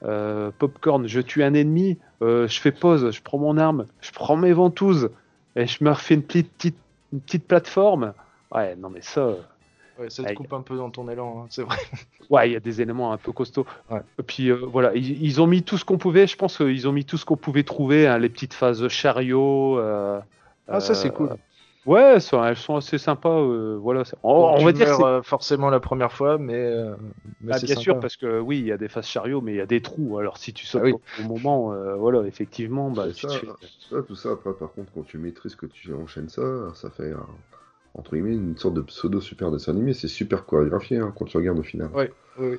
Euh, popcorn, je tue un ennemi. Je fais pause. Je prends mon arme. Je prends mes ventouses. Et je me refais une petite, petite, une petite plateforme. Ouais, non mais ça. Ouais, ça te coupe un peu dans ton élan, hein, c'est vrai. Ouais, il y a des éléments un peu costauds. Ouais. Et puis euh, voilà, ils, ils ont mis tout ce qu'on pouvait. Je pense qu'ils ont mis tout ce qu'on pouvait trouver, hein, les petites phases chariot. euh, Ah, ça, c'est euh, cool. Ouais, ça, elles sont assez sympas. euh, voilà, c'est- on, Bon, on va dire c'est- euh, forcément la première fois, mais, euh, mais Ah, bien sympa. sûr, parce que oui, il y a des phases chariot, mais il y a des trous. Alors si tu sautes Ah oui. au, moment, euh, voilà, effectivement, bah, C'est tu ça, te fais- ça, tout ça, après, par contre, quand tu maîtrises que tu enchaînes ça, ça fait, un- entre guillemets, une sorte de pseudo-super dessin animé. C'est super chorégraphié, hein, quand tu regardes au final. Ouais. Oui, oui.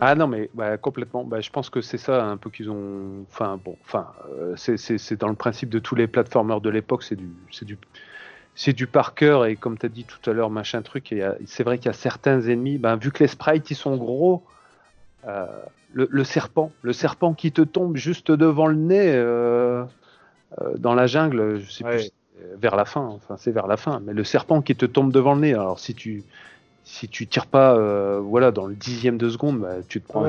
Ah non, mais bah, complètement. Bah, je pense que c'est ça un peu qu'ils ont. Enfin bon, enfin, euh, c'est- c'est c'est dans le principe de tous les platformers de l'époque, c'est du, c'est du, c'est du par cœur et comme tu as dit tout à l'heure, machin truc, et c'est vrai qu'il y a certains ennemis, ben, vu que les sprites ils sont gros, euh, le, serpent, le serpent qui te tombe juste devant le nez euh, euh, dans la jungle, je sais plus, vers la fin, enfin c'est vers la fin, mais le serpent qui te tombe devant le nez, alors si tu si tu tires pas voilà dans le dixième de seconde, bah, tu te prends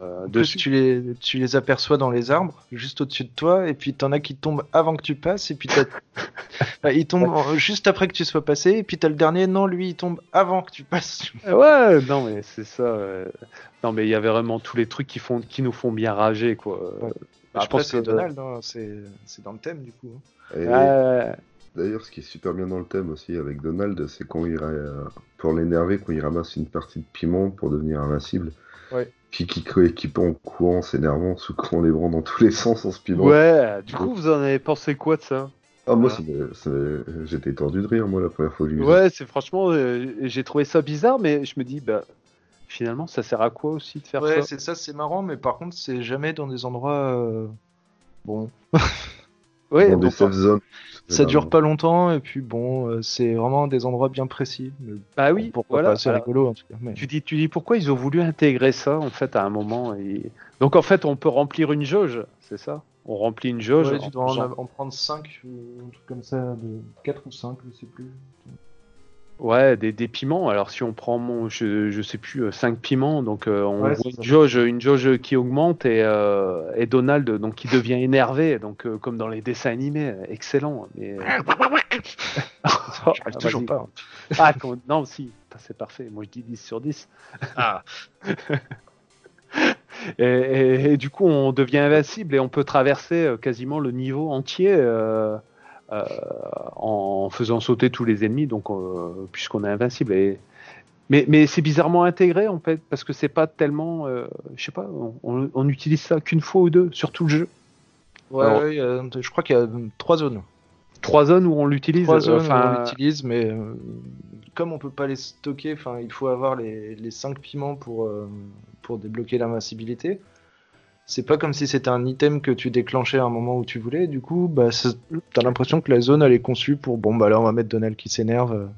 euh, tu les, tu les aperçois dans les arbres, juste au-dessus de toi, et puis t'en as qui tombent avant que tu passes, et puis il tombe juste après que tu sois passé, et puis t'as le dernier, non, lui il tombe avant que tu passes. ouais, non mais c'est ça. Non mais il y avait vraiment tous les trucs qui font, qui nous font bien rager quoi. je pense c'est Donald, hein, c'est dans le thème du coup. Hein. D'ailleurs, ce qui est super bien dans le thème aussi avec Donald, c'est quand il pour l'énerver, quand il ramasse une partie de piment pour devenir invincible. Ouais. Puis qui, qui en courant, s'énervant, secouant les bras dans tous les sens en speedrun. Ouais, du coup, vous en avez pensé quoi de ça? Ah, moi, j'étais tendu de rire, moi, la première fois que j'ai vu Ouais, c'est franchement, euh, j'ai trouvé ça bizarre, mais je me dis, bah, finalement, ça sert à quoi aussi de faire ça? Ouais, c'est ça, c'est marrant, mais par contre, c'est jamais dans des endroits. Euh, bon. ouais, dans des safe zones. Ça dure pas longtemps et puis bon, euh, c'est vraiment des endroits bien précis. bah oui, pourquoi voilà, c'est rigolo en tout cas. Tu dis, tu dis pourquoi ils ont voulu intégrer ça en fait à un moment et... donc en fait on peut remplir une jauge, c'est ça? On remplit une jauge. Ouais, tu dois en, prendre 5 ou un truc comme ça, de 4 ou 5, je sais plus. Ouais, des, des, piments. Alors si on prend mon, je, je sais plus, 5 euh, piments, donc euh, on voit une jauge, une jauge qui augmente et, euh, et Donald donc qui devient énervé, donc euh, comme dans les dessins animés, excellent. Mais... oh, toujours pas. Ah non, si, c'est parfait. Moi je dis 10 sur 10. Ah. et, et, et, du coup on devient invincible et on peut traverser quasiment le niveau entier. Euh, en faisant sauter tous les ennemis, donc euh, puisqu'on est invincible. Et... Mais, mais c'est bizarrement intégré en fait, parce que c'est pas tellement, euh, je sais pas, on, on, utilise ça qu'une fois ou deux sur tout le jeu. Ouais, je crois qu'il y a trois zones. Trois zones où on l'utilise. Trois zones où on l'utilise, mais comme on peut pas les stocker, enfin, il faut avoir les, les cinq piments pour pour débloquer l'invincibilité c'est pas comme si c'était un item que tu déclenchais à un moment où tu voulais. Du coup, bah, t'as l'impression que la zone elle est conçue pour bon bah là on va mettre Donald qui s'énerve.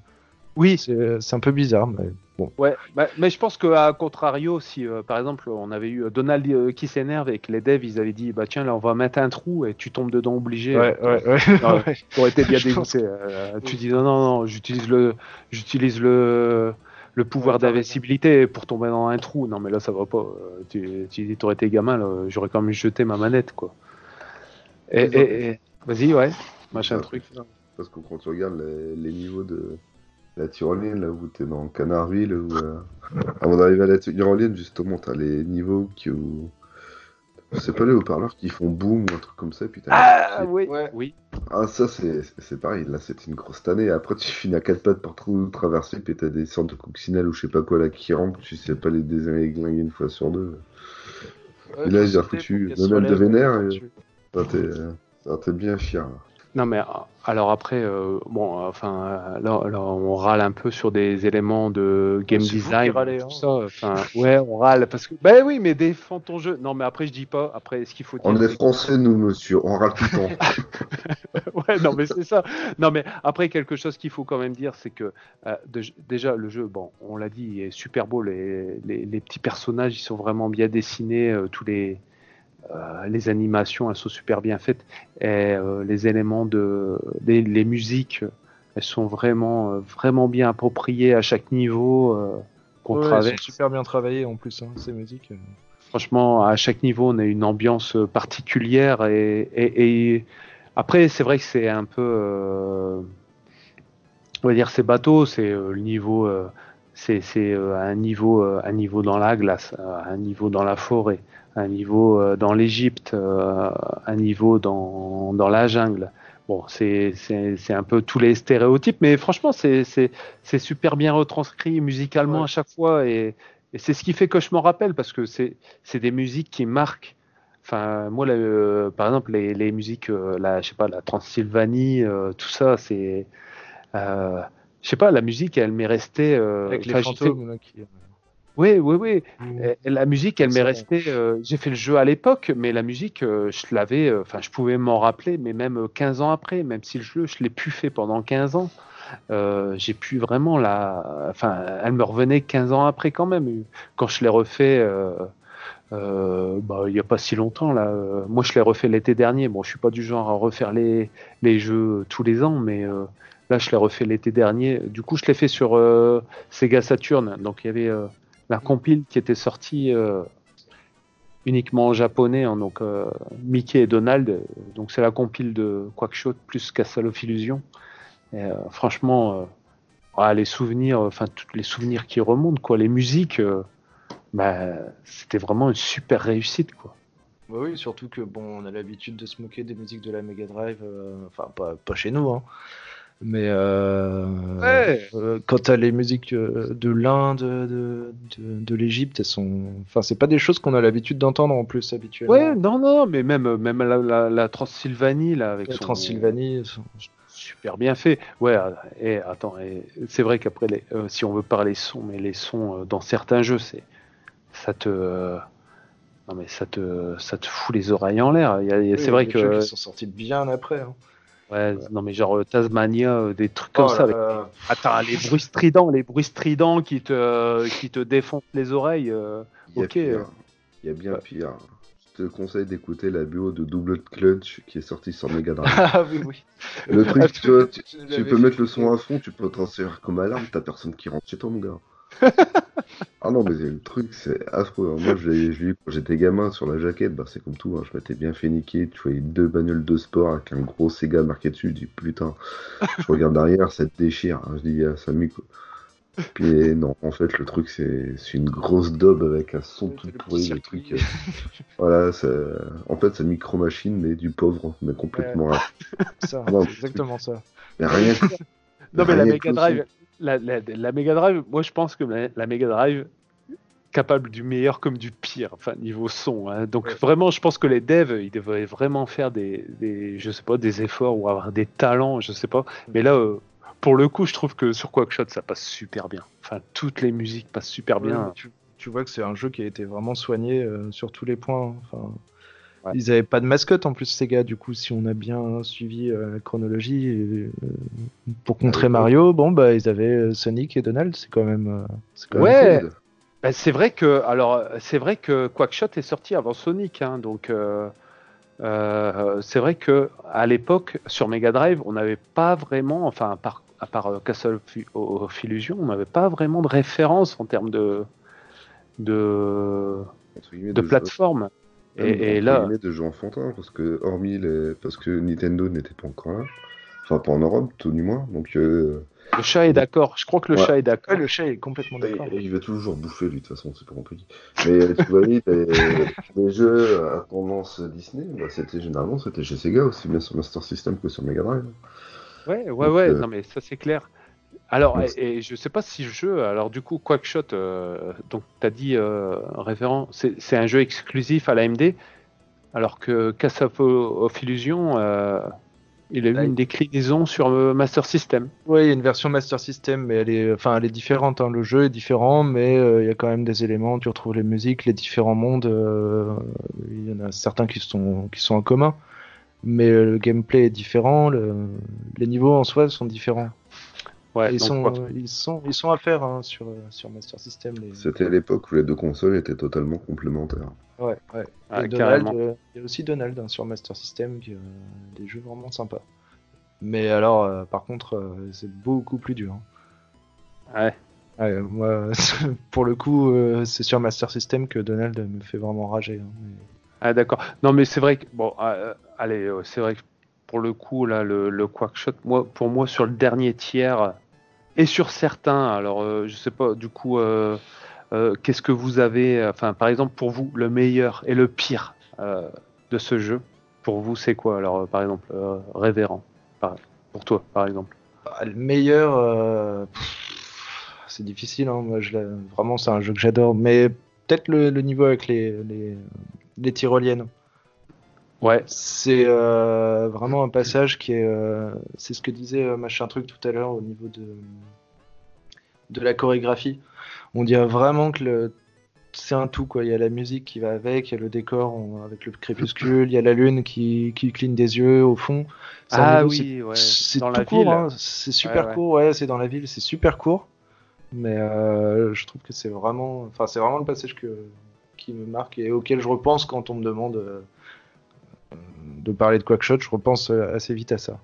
Oui, c'est un peu bizarre, mais bon. Ouais, bah, mais je pense qu'à contrario, si euh, par exemple on avait eu Donald euh, qui s'énerve et que les devs ils avaient dit bah tiens là on va mettre un trou et tu tombes dedans obligé. Ouais, ouais, ouais. Non, été bien dégoûté. Euh, tu dis non non non, j'utilise le, j'utilise le le pouvoir d'invincibilité pour tomber dans un trou. Non, mais là, ça va pas. Euh, tu, tu aurais été gamin, j'aurais quand même jeté ma manette, quoi. Et, vas-y, ouais, machin truc. Parce que quand tu regardes les, niveaux de la tyrolienne, là où tu es dans Canardville, où, euh, avant d'arriver à la tyrolienne, justement, tu as les niveaux qui. Où... C'est pas les haut-parleurs qui font boum ou un truc comme ça. Puis ah oui, oui. Ah, ça, c'est pareil. Là, c'était une grosse année. Après, tu finis à quatre pattes partout traverser, puis t'as des sortes de coccinelles ou je sais pas quoi là qui rentrent. Tu sais pas les désinglinguer une fois sur deux. et là, j'ai foutu Donald de Vénère. T'es bien fier. Non, mais alors après, euh, bon, enfin, là, on râle un peu sur des éléments de game design, tout hein. ça. Enfin, ouais, on râle parce que, ben oui, mais défends ton jeu. Non, mais après, je dis pas. Après, ce qu'il faut. On est français, nous, monsieur. On râle tout le temps. ouais, non, mais c'est ça. Non, mais après, quelque chose qu'il faut quand même dire, c'est que euh, déjà le jeu, bon, on l'a dit, il est super beau. Les, les, les, petits personnages, ils sont vraiment bien dessinés. Euh, tous les euh, les animations, elles sont super bien faites. Et euh, les éléments de, les, musiques, elles sont vraiment, euh, vraiment bien appropriées à chaque niveau qu'on traverse. Elles sont super bien travaillées en plus, hein, ces musiques. Franchement, à chaque niveau, on a une ambiance particulière et, après, c'est vrai que c'est un peu, on va dire, c'est bateau, c'est le niveau, c'est un niveau, un niveau dans la glace, un niveau dans la forêt un niveau euh, dans l'Égypte, euh, un niveau dans, dans la jungle. Bon, c'est un peu tous les stéréotypes, mais franchement, c'est super bien retranscrit musicalement à chaque fois, et, et c'est ce qui fait que je m'en rappelle, parce que c'est des musiques qui marquent. Enfin, moi, euh, par exemple, les, les musiques, la, je sais pas, la Transylvanie, tout ça, c'est, je sais pas, la musique, elle m'est restée. Avec les fantômes, qui... Oui, oui, oui. La musique, elle m'est restée. J'ai fait le jeu à l'époque, mais la musique, je l'avais. Enfin, je pouvais m'en rappeler, mais même 15 ans après, même si le jeu, je l'ai plus fait pendant 15 ans. j'ai pu vraiment la. Enfin, elle me revenait 15 ans après quand même. Quand je l'ai refait, euh, bah, il n'y a pas si longtemps là. Euh, moi, je l'ai refait l'été dernier. Bon, je suis pas du genre à refaire les, les jeux tous les ans, mais euh, là, je l'ai refait l'été dernier. Du coup, je l'ai fait sur Sega Saturn. Donc, il y avait la compile qui était sortie uniquement en japonais. Hein, donc, Mickey et Donald. Donc, c'est la compile de Quackshot plus Castle of Illusion. Et, franchement, ah, les souvenirs, enfin, tous les souvenirs qui remontent, quoi. Les musiques bah, c'était vraiment une super réussite, quoi. Bah oui, surtout que bon, on a l'habitude de se moquer des musiques de la Mega Drive, euh, enfin pas, pas, chez nous, hein. Mais euh, euh, quand t'as les musiques de l'Inde, de, de, de l'Égypte, elles sont, enfin c'est pas des choses qu'on a l'habitude d'entendre en plus habituellement. Ouais, non, non, mais même même la, la, Transylvanie là avec la Transylvanie, super bien fait. Ouais, et attends, c'est vrai qu'après si on veut parler son, mais les sons dans certains jeux, c'est ça te non mais ça te ça te fout les oreilles en l'air. c'est vrai que ils sont sortis bien après. Hein. Ouais, non mais genre euh, Tasmania, euh, des trucs comme oh ça. Attends, les bruits stridents, les bruits stridents qui te qui te défoncent les oreilles. Euh, ok. Il y a bien pire. Je te conseille d'écouter la bio de Double Clutch qui est sortie sur Mega Drive. ah oui oui. Le truc, tu, vois, tu, peux mettre le son à fond, tu peux transférer comme alarme, t'as personne qui rentre chez toi mon gars ah non, mais le truc, c'est affreux. Hein. Moi, je l'ai vu quand j'étais gamin sur la jaquette, bah, c'est comme tout. Hein. Je m'étais bien fait niquer. Tu voyais deux bagnoles de sport avec un gros Sega marqué dessus. Je dis putain, je regarde derrière, ça te déchire. Hein. Je dis, ah, ça quoi. Puis non, en fait, le truc, c'est une grosse daube avec un son tout pourri. Le truc, euh, voilà, en fait, c'est une micro-machine, mais du pauvre, mais complètement. Ça, c'est exactement ça. Mais rien. non, mais la Mega Drive, la, la, Mega Drive, moi je pense que la, Mega Drive capable du meilleur comme du pire, enfin niveau son. Hein. Donc vraiment, je pense que les devs, ils devraient vraiment faire des, des, je sais pas, des efforts ou avoir des talents, je sais pas. Mais là, euh, pour le coup, je trouve que sur Quackshot, ça passe super bien. Enfin, toutes les musiques passent super bien. Tu, vois que c'est un jeu qui a été vraiment soigné euh, sur tous les points. Enfin, ils avaient pas de mascotte en plus, ces gars. Du coup, si on a bien suivi euh, la chronologie, euh, pour contrer Mario, bon, bah, ils avaient euh, Sonic et Donald. C'est quand même. ouais. Bah, c'est vrai que, alors, c'est vrai que Quackshot est sorti avant Sonic, hein, donc. c'est vrai que à l'époque sur Mega Drive, on n'avait pas vraiment, enfin à part, à part Castle of Illusion, on n'avait pas vraiment de référence en termes de de, de plateforme. Et, là. de jeux enfantins, parce que, hormis les. Parce que Nintendo n'était pas encore là. Enfin, pas en Europe, tout du moins. Donc. Euh, le chat est d'accord. Je crois que le chat est d'accord. le chat est complètement d'accord. Il va toujours bouffer, lui, de toute façon, c'est pas compliqué. Mais tu vois, les, les jeux à tendance Disney, bah, c'était généralement c'était chez Sega aussi bien sur Master System que sur Mega Drive. Ouais, ouais, ouais. Euh, non, mais ça, c'est clair. Alors, et, je sais pas si le jeu, alors du coup, Quackshot, euh, donc tu as dit euh, référent, c'est un jeu exclusif à l'AMD, alors que Castle of Illusion, euh, il a eu une déclinaison sur Master System. Oui, il y a une version Master System, mais elle est, enfin, elle est différente. Hein. Le jeu est différent, mais il y a quand même des éléments. Tu retrouves les musiques, les différents mondes. il y en a certains qui sont, qui sont en commun, mais le gameplay est différent. les niveaux en soi sont différents ils, sont, ils, sont, ils sont à faire hein, sur, euh, sur Master System. C'était l'époque où les deux consoles étaient totalement complémentaires. Ouais, ouais. Ah, euh, il y a aussi Donald hein, sur Master System, qui, euh, des jeux vraiment sympas. Mais alors, par contre, c'est beaucoup plus dur. Hein. Ouais. moi, pour le coup, c'est sur Master System que Donald me fait vraiment rager. Ah d'accord. Non mais c'est vrai que bon, allez, c'est vrai que pour le coup, là, le, le Quackshot, moi, pour moi, sur le dernier tiers, et sur certains, alors euh, je sais pas, du coup, euh, euh, qu'est-ce que vous avez, enfin, par exemple, pour vous, le meilleur et le pire de ce jeu, pour vous, c'est quoi? Alors, par exemple, Révérend, pour toi, par exemple ah, Le meilleur, c'est difficile, hein. moi, je vraiment, c'est un jeu que j'adore, mais peut-être le, niveau avec les, les tyroliennes. Ouais. C'est euh, vraiment un passage qui est. Euh, c'est ce que disait euh, machin truc tout à l'heure au niveau de de la chorégraphie. on dirait vraiment que le c'est un tout quoi. Il y a la musique qui va avec, il y a le décor avec le crépuscule, il y a la lune qui, qui cligne des yeux au fond. Ah oui, ouais. C'est la court, hein. c'est super court, ouais, c'est dans la ville, c'est super court. Mais euh, je trouve que c'est vraiment, enfin c'est vraiment le passage que qui me marque et auquel je repense quand on me demande de parler de Quackshot. Je repense euh, assez vite à ça.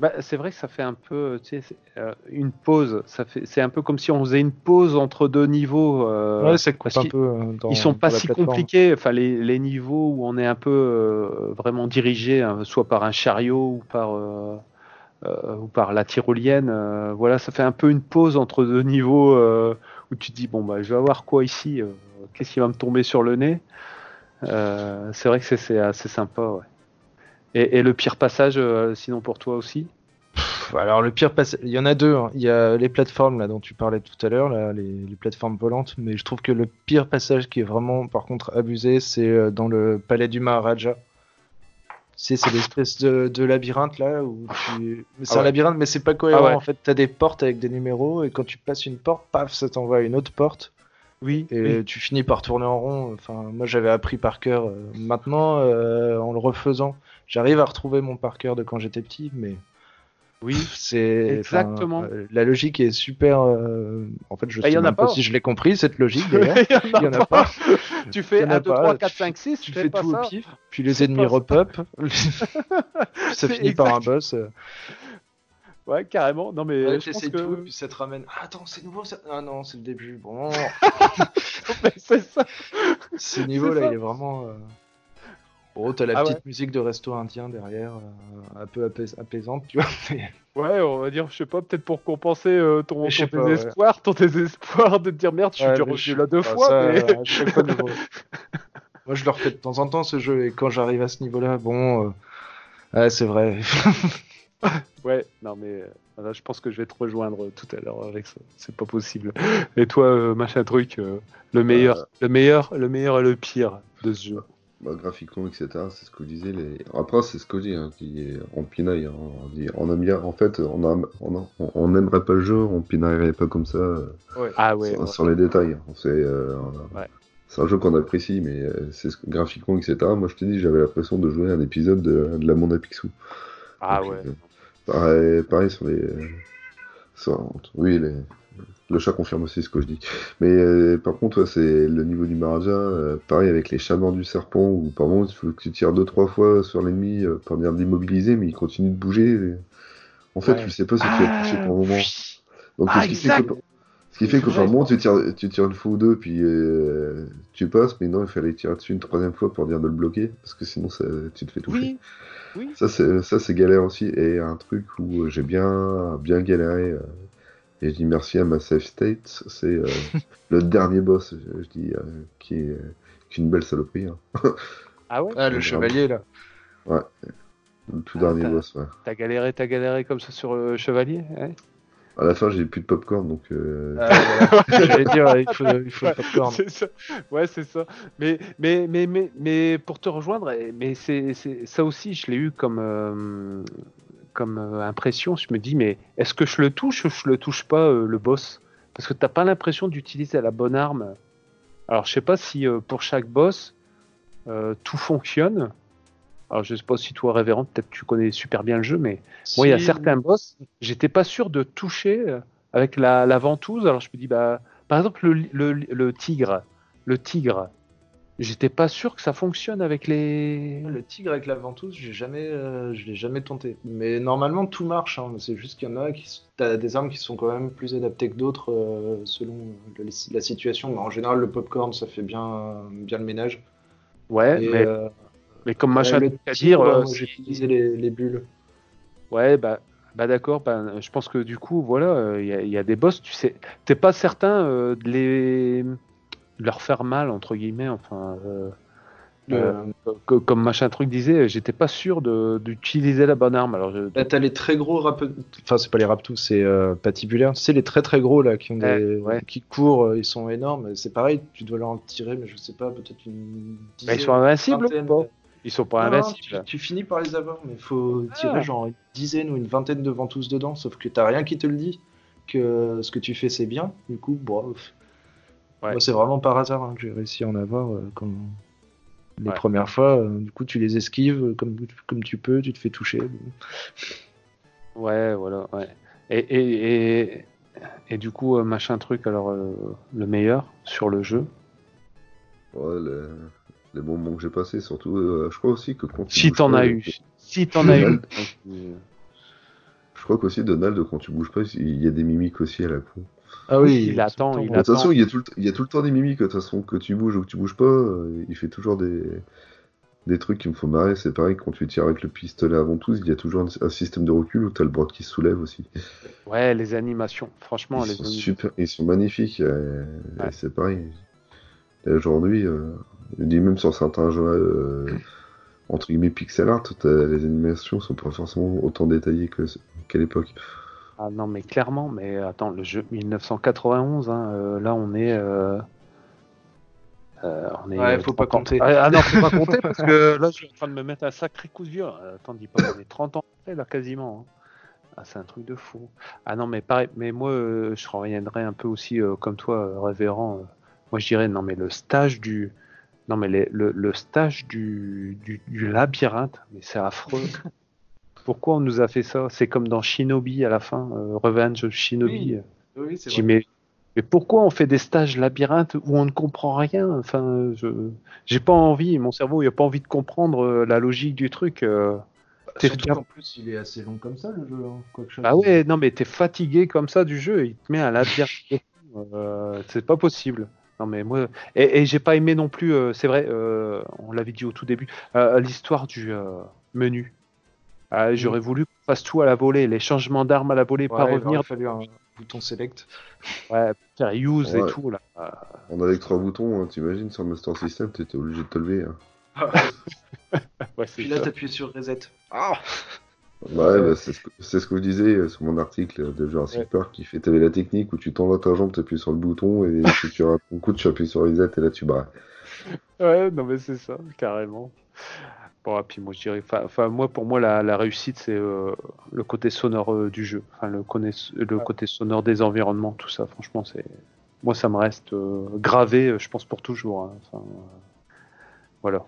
Bah, c'est vrai que ça fait un peu, tu sais, euh, une pause. Ça fait, c'est un peu comme si on faisait une pause entre deux niveaux. Euh, ouais, c'est un peu. Euh, ils sont pas si compliqués. Enfin, les, les, niveaux où on est un peu euh, vraiment dirigé, hein, soit par un chariot ou par ou par la tyrolienne. voilà, ça fait un peu une pause entre deux niveaux où tu te dis bon bah je vais avoir quoi ici Qu'est-ce qui va me tomber sur le nez? C'est vrai que c'est assez sympa. Ouais. Et, le pire passage, euh, sinon pour toi aussi? Alors le pire passage, il y en a deux. Hein. Il y a les plateformes là dont tu parlais tout à l'heure, là, les, plateformes volantes. Mais je trouve que le pire passage qui est vraiment, par contre, abusé, c'est euh, dans le palais du Maharaja. Tu sais, c'est l'espèce de, labyrinthe là où tu... c'est ah un labyrinthe, mais c'est pas cohérent. Ah en fait, t'as des portes avec des numéros et quand tu passes une porte, paf, ça t'envoie une autre porte. Oui. Et tu finis par tourner en rond. Enfin, moi, j'avais appris par cœur. Euh, maintenant, en le refaisant, J'arrive à retrouver mon par cœur de quand j'étais petit, mais oui, c'est exactement. Euh, la logique est super. Euh, en fait, je bah, sais pas, si je l'ai compris cette logique. il y en a, pas. tu fais 1, 2, 3, 4, 5, 6. Tu fais tout au pif. Puis les ennemis repop. ça finit par un boss. Euh. Ouais, carrément. Non, mais. Ouais, je pense que... tout, puis ça te ramène. Ah, attends, c'est nouveau ça. Ah non, c'est le début. Bon. c'est ça. Ce niveau-là, il est vraiment. Oh, t'as la ah petite musique de resto indien derrière, euh, un peu apaisante, tu vois. Ouais, on va dire, je sais pas, peut-être pour compenser euh, ton, désespoir, ton désespoir de te dire merde, je suis reçu là deux fois. mais... Moi, je le refais de temps en temps ce jeu, et quand j'arrive à ce niveau-là, bon, euh, c'est vrai. ouais, non mais je pense que je vais te rejoindre tout à l'heure avec ça. C'est pas possible. Et toi, machin truc, le meilleur, le meilleur, le meilleur et le pire de ce jeu bah, graphiquement, etc. C'est ce que disais. Les... Après, c'est ce que je dis, hein, qui est... on pinaille. Hein, on, dit... on aime bien. En fait, on, a... on, on n'aimerait pas le jeu, on pinaillerait pas comme ça ouais. Ah, ouais, sur, les détails. C'est euh, un jeu qu'on apprécie, mais euh, c'est ce... graphiquement, etc. Moi, je te dis, j'avais l'impression de jouer un épisode de, de la Monde à Picsou. Ah ouais. Euh, pareil, pareil sur les. Sur... Oui, les le chat confirme aussi ce que je dis. Mais euh, par contre, c'est le niveau du Maharaja, euh, pareil avec les chamans du serpent, où par moment, il faut que tu tires deux trois fois sur l'ennemi euh, pour venir l'immobiliser, mais il continue de bouger. En fait, tu sais pas si tu vas toucher pour un moment. Donc, ah, ce, qui fait que, ce, qui fait que, par moment, tu tires, tu tires une fois ou deux, puis tu passes, mais non, il fallait tirer dessus une troisième fois pour dire de le bloquer, parce que sinon, ça, tu te fais toucher. Oui. Oui. Ça, c'est galère aussi. Et un truc où j'ai bien, bien galéré et je dis merci à ma safe state. C'est euh, le dernier boss, je, dis, euh, qui, est, qui, est, une belle saloperie. Hein. ah ouais ah, Le chevalier, là. Ouais. Le tout dernier boss, ouais. T'as galéré, t'as galéré comme ça sur le chevalier ouais. À la fin, j'ai plus de popcorn, donc. Euh... Ah, J'allais dire, il faut, il faut le popcorn. Ça. Ouais, c'est ça. Mais, mais, mais, mais, mais pour te rejoindre, mais c'est ça aussi, je l'ai eu comme euh, comme euh, impression. Je me dis, mais est-ce que je le touche ou je le touche pas, euh, le boss? Parce que t'as pas l'impression d'utiliser la bonne arme. Alors, je sais pas si euh, pour chaque boss, tout fonctionne. Alors, je sais pas si toi, Révérend, peut-être tu connais super bien le jeu, mais moi, il y a certains boss, j'étais pas sûr de toucher avec la, ventouse. Alors, je me dis, bah, par exemple, le, le tigre. Le tigre, J'étais pas sûr que ça fonctionne avec les. Le tigre avec la ventouse, j'ai jamais, euh, je l'ai jamais tenté. Mais normalement tout marche. Hein. C'est juste qu'il y en a qui, t'as des armes qui sont quand même plus adaptées que d'autres euh, selon la situation. Mais en général, le popcorn, ça fait bien, bien le ménage. Ouais, mais, euh, mais, comme machin à dire, j'ai utilisé les, bulles. Ouais, bah. Bah d'accord, bah, je pense que du coup, voilà, il y, y, a des boss, tu sais, t'es pas certain de les leur faire mal entre guillemets enfin euh, euh, comme machin truc disait j'étais pas sûr d'utiliser la bonne arme alors je... t'as les très gros rap enfin c'est pas les raptous c'est euh, patibulaires tu sais les très très gros là qui ont des... qui courent ils sont énormes. C'est pareil tu dois leur en tirer mais je sais pas peut-être une bah, ils sont invincibles ils sont pas invincibles. tu, finis par les avoir mais il faut tirer ah. genre une dizaine ou une vingtaine de ventouses dedans sauf que t'as rien qui te le dit que ce que tu fais c'est bien. Du coup bon Ouais. Moi, c'est vraiment par hasard hein, que j'ai réussi à en avoir. euh, les Ouais. premières fois, euh, du coup, tu les esquives euh, comme, comme tu peux, tu te fais toucher. Ouais, voilà, ouais. Et, et, et, et du coup, machin truc, alors euh, le meilleur sur le jeu? Ouais, les, les bons moments que j'ai passés, surtout, euh, je crois aussi que quand tu Si t'en as eu, si t'en as eu. Je crois qu'aussi Donald, quand tu bouges pas, il y a des mimiques aussi à la con. Ah oui, il attend, il temps, De toute façon, attend. il y, a tout le, t- il y a tout le temps des mimiques, de toute façon, que tu bouges ou que tu bouges pas, euh, il fait toujours des, des trucs qui me font marrer. C'est pareil, quand tu tires avec le pistolet avant tout, il y a toujours un, un système de recul où t'as le bras qui se soulève aussi. Ouais, les animations, franchement, Ils les sont animations. super, ils sont magnifiques. euh, Ouais. C'est pareil. Et aujourd'hui, euh, je dis même sur certains jeux, euh, entre guillemets pixel art, les animations sont pas forcément autant détaillées qu'à l'époque. Ah non, mais clairement, mais attends, le jeu 1991, hein, euh, là on est. euh, euh, on est Ouais, faut pas 30 ans. compter. Ah, ah non, faut pas compter parce que là je suis en train de me mettre un sacré coup de vieux. Euh, Attends, dis pas qu'on est 30 ans après, là quasiment. hein. Ah, c'est un truc de fou. Ah non, mais pareil, mais moi euh, je reviendrai un peu aussi comme toi, révérend. moi je dirais, non, mais le stage du. Non, mais les- le, le stage du, du, du labyrinthe, mais c'est affreux. Pourquoi on nous a fait ça? C'est comme dans Shinobi à la fin, euh, Revenge of Shinobi. Oui, Oui, c'est mais, mais pourquoi on fait des stages labyrinthe où on ne comprend rien? Enfin, je j'ai pas envie, mon cerveau il a pas envie de comprendre euh, la logique du truc. euh. T'es- Surtout qu'en plus, il est assez long comme ça, le jeu. Hein, quoi que chose. Ah ouais, non mais t'es fatigué comme ça du jeu, il te met un labyrinthe. euh, c'est pas possible. Non mais moi et, et j'ai pas aimé non plus. euh, c'est vrai, euh, on l'avait dit au tout début, l'histoire du menu. Ah, J'aurais voulu qu'on fasse tout à la volée, les changements d'armes à la volée, Ouais, pas il revenir, aurait fallu un bouton select. ouais, faire use Ouais. et tout là. On avait que trois boutons, hein, t'imagines, sur le Master System, t'étais obligé de te lever. hein. Ouais, Puis là, ça. t'appuies sur reset. Ah Ouais, bah, c'est ce, que- c'est ce que je disais euh, sur mon article de Jurassic Ouais. Park qui fait t'avais la technique où tu tends ta jambe, t'appuies sur le bouton et si tu rates ton coup, tu appuies sur reset et là tu barres. Ouais, non mais c'est ça, carrément. Puis moi je dirais, enfin, moi pour moi la, la réussite c'est euh, le côté sonore euh, du jeu, enfin le, connaiss- le Ouais. côté sonore des environnements, tout ça. Franchement, c'est moi ça me reste euh, gravé, je pense pour toujours. hein. Enfin, euh, voilà.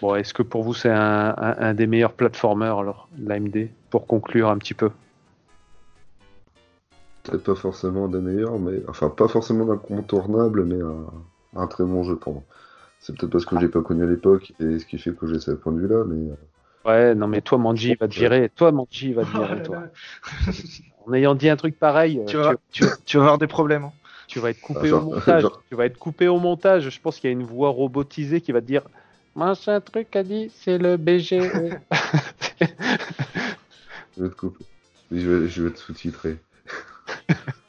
Bon, est-ce que pour vous c'est un, un, un des meilleurs platformers alors, l'AMD, pour conclure un petit peu? Peut-être pas forcément des meilleurs, mais enfin pas forcément incontournable, mais un, un très bon jeu pour moi. C'est peut-être parce que j'ai pas connu à l'époque et ce qui fait que j'ai ce point de vue-là, mais euh, Ouais, non mais toi Manji il va te virer, toi Manji il va te virer, toi. En ayant dit un truc pareil, euh, tu, vas, tu, vas- tu vas avoir des problèmes. hein. Tu vas être coupé Ah, genre- au montage. genre- Tu vas être coupé au montage. Je pense qu'il y a une voix robotisée qui va te dire Machin truc a dit, c'est le BGE. je vais te couper. Je vais, je vais te sous-titrer.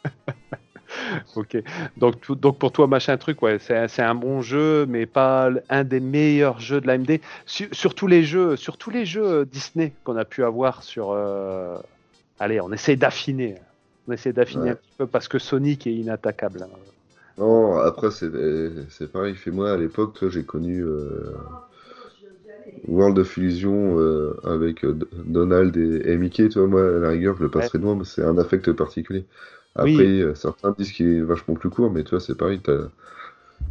ok. Donc, donc pour toi, machin truc, ouais, c'est un bon jeu, mais pas un des meilleurs jeux de l'AMD. Sur, sur tous les jeux, sur tous les jeux euh, Disney qu'on a pu avoir sur. euh, Allez, on essaie d'affiner. On essaie d'affiner Ouais. un petit peu parce que Sonic est inattaquable. hein. Non, après c'est pareil. Moi à l'époque, toi, j'ai connu euh, World of Illusion euh, avec Donald et, et Mickey. Tu vois, moi à la rigueur, je le passerai de moi, mais c'est un affect particulier. Après, Oui. euh, certains disent qu'il est vachement plus court, mais tu vois, c'est pareil. T'as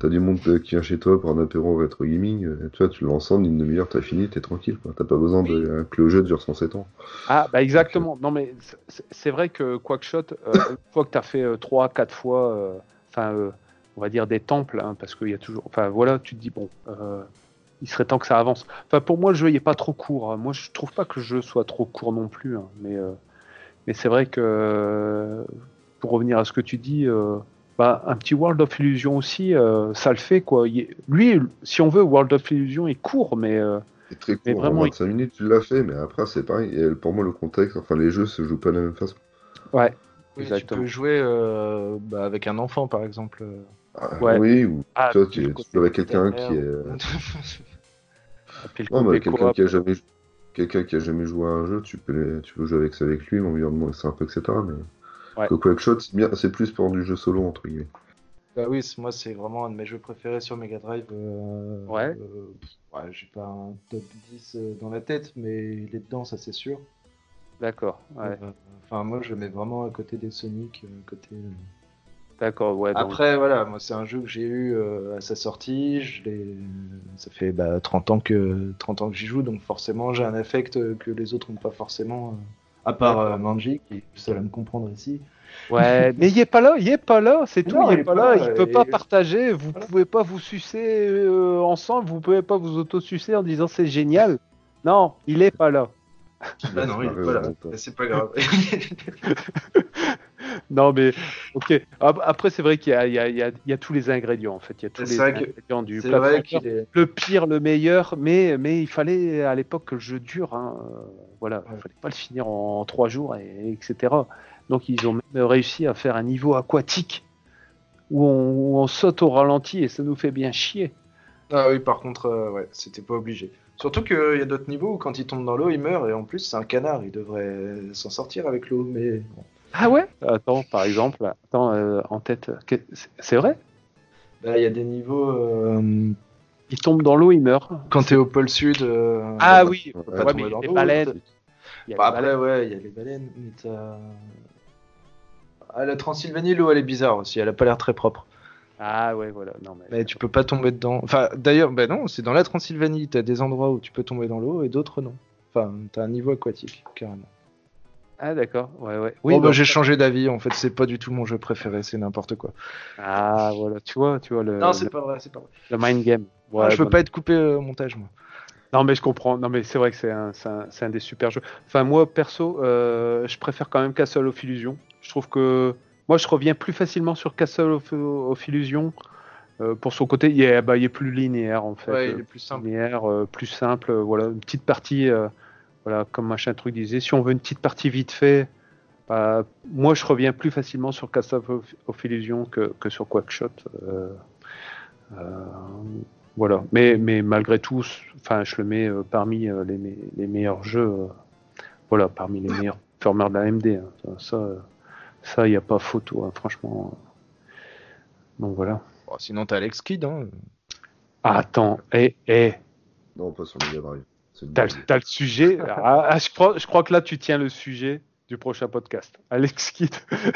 as du monde euh, qui vient chez toi pour un apéro rétro gaming. euh, tu vois, tu le lances en une demi-heure, t'as fini, t'es tranquille. quoi. T'as pas besoin de que le jeu dure 107 ans. Ah, bah exactement. Non, mais c'est- vrai que Quackshot, euh, une fois que tu as fait 3, 4 fois, enfin, euh, on va dire des temples, hein, parce qu'il y a toujours. Enfin, voilà, tu te dis, bon, il serait temps que ça avance. Enfin, pour moi, le jeu, il est pas trop court. hein. Moi, je trouve pas que le jeu soit trop court non plus. hein, mais euh, mais c'est vrai que, pour revenir à ce que tu dis, euh, bah, un petit World of Illusion aussi, euh, ça le fait, quoi. Il est- Lui, si on veut, World of Illusion est court, mais. euh, C'est très Mais court, vraiment, en 25 minutes, tu l'as fait, mais après, c'est pareil. Et pour moi, le contexte, enfin, les jeux se jouent pas de la même façon. ouais. Oui, tu peux jouer euh, bah, avec un enfant, par exemple. Ah, Ouais. Oui, ou Ah, toi, tu, joues avec quelqu'un qui est. Non, mais quelqu'un qui a jamais quelqu'un qui a jamais joué à un jeu, tu peux les- tu peux jouer avec ça avec lui, l'environnement est sympa, etc. Mais Ouais. que Quackshot, c'est bien, c'est plus pour du jeu solo entre guillemets. Bah oui, moi c'est vraiment un de mes jeux préférés sur Mega Drive. euh, Ouais. euh, ouais, j'ai pas un top 10 euh, dans la tête, mais il est dedans, ça c'est sûr. D'accord. Ouais. Euh, Enfin, moi je le mets vraiment à côté des Sonic, côté. D'accord, ouais. donc- Après, voilà, moi, c'est un jeu que j'ai eu euh, à sa sortie. Je l'ai- ça fait bah, 30 ans que, 30 ans que j'y joue, donc forcément, j'ai un affect que les autres n'ont pas forcément. Euh, à part euh, Manji, qui est le seul à me comprendre ici. Ouais, mais il est pas là, il est pas là, c'est tout, Non, il il est est pas pas là, là, il peut et- pas partager, vous pouvez pas vous sucer euh, ensemble, vous pouvez pas vous auto-sucer en disant c'est génial. Non, il est pas là. Ah non, il est pas là. C'est pas grave. Non, mais ok. Ap- Après, c'est vrai qu'il y a, il y, il y, il tous les ingrédients en fait. Il y a tous les que- ingrédients du est. Le pire, le meilleur, mais, mais il fallait à l'époque que le jeu dure. Hein. euh, Voilà, il Ouais. fallait pas le finir en trois jours, et, etc. Donc ils ont même réussi à faire un niveau aquatique où on, où on saute au ralenti et ça nous fait bien chier. Ah oui, par contre, euh, ouais, c'était pas obligé. Surtout qu'il y a d'autres niveaux où quand il tombe dans l'eau, il meurt et en plus, c'est un canard. Il devrait s'en sortir avec l'eau. Mais bon. Ah ouais? Attends, par exemple, attends, euh, en tête, c'est- vrai? Là, il y a des niveaux. euh, Il tombe dans l'eau, il meurt. quand t'es au pôle sud. euh, Ah bah, oui, Ouais, pas ouais, tomber mais dans les l'eau, baleines. t'as- il y a Bah, les après, baleines. ouais, il y a les baleines. Mais t'as. Ah, la Transylvanie, l'eau, elle est bizarre aussi. Elle a pas l'air très propre. Ah ouais, voilà. Non, mais... Mais tu peux pas tomber dedans. Enfin, d'ailleurs, ben non, c'est dans la Transylvanie. T'as des endroits où tu peux tomber dans l'eau et d'autres non. Enfin, t'as un niveau aquatique, carrément. Ah d'accord, ouais, ouais. Oui, bah, donc- j'ai changé d'avis. En fait, c'est pas du tout mon jeu préféré. C'est n'importe quoi. Ah voilà, tu vois, tu vois le, non, c'est le, pas vrai. C'est pas vrai. le mind game. Ouais, Ah, je veux bon. pas être coupé euh, au montage, moi. Non mais je comprends. Non mais c'est vrai que c'est un, c'est un, un des super jeux. Enfin moi perso, euh, je préfère quand même Castle of Illusion. Je trouve que moi je reviens plus facilement sur Castle of, of Illusion euh, pour son côté. Il est, bah, il est plus linéaire en fait. Ouais, il est plus simple. linéaire, euh, plus simple. euh, voilà, une petite partie. Voilà, comme machin truc disait. Si on veut une petite partie vite fait, bah, moi je reviens plus facilement sur Castle of, of Illusion que, que sur Quackshot. Euh, euh, voilà. Mais, mais malgré tout, enfin, je le mets euh, parmi euh, les, me- les meilleurs jeux. euh, voilà, parmi les meilleurs performers de la AMD. hein. Ça, ça, il n'y a pas photo, hein, franchement. Donc voilà. Bon, sinon, t'as Alex Kidd. Hein. Ah, attends, et, et Non, pas sur Mega Drive. T'as, le sujet. Ah, ah, je, crois, je crois que là, tu tiens le sujet du prochain podcast. Alex Kidd,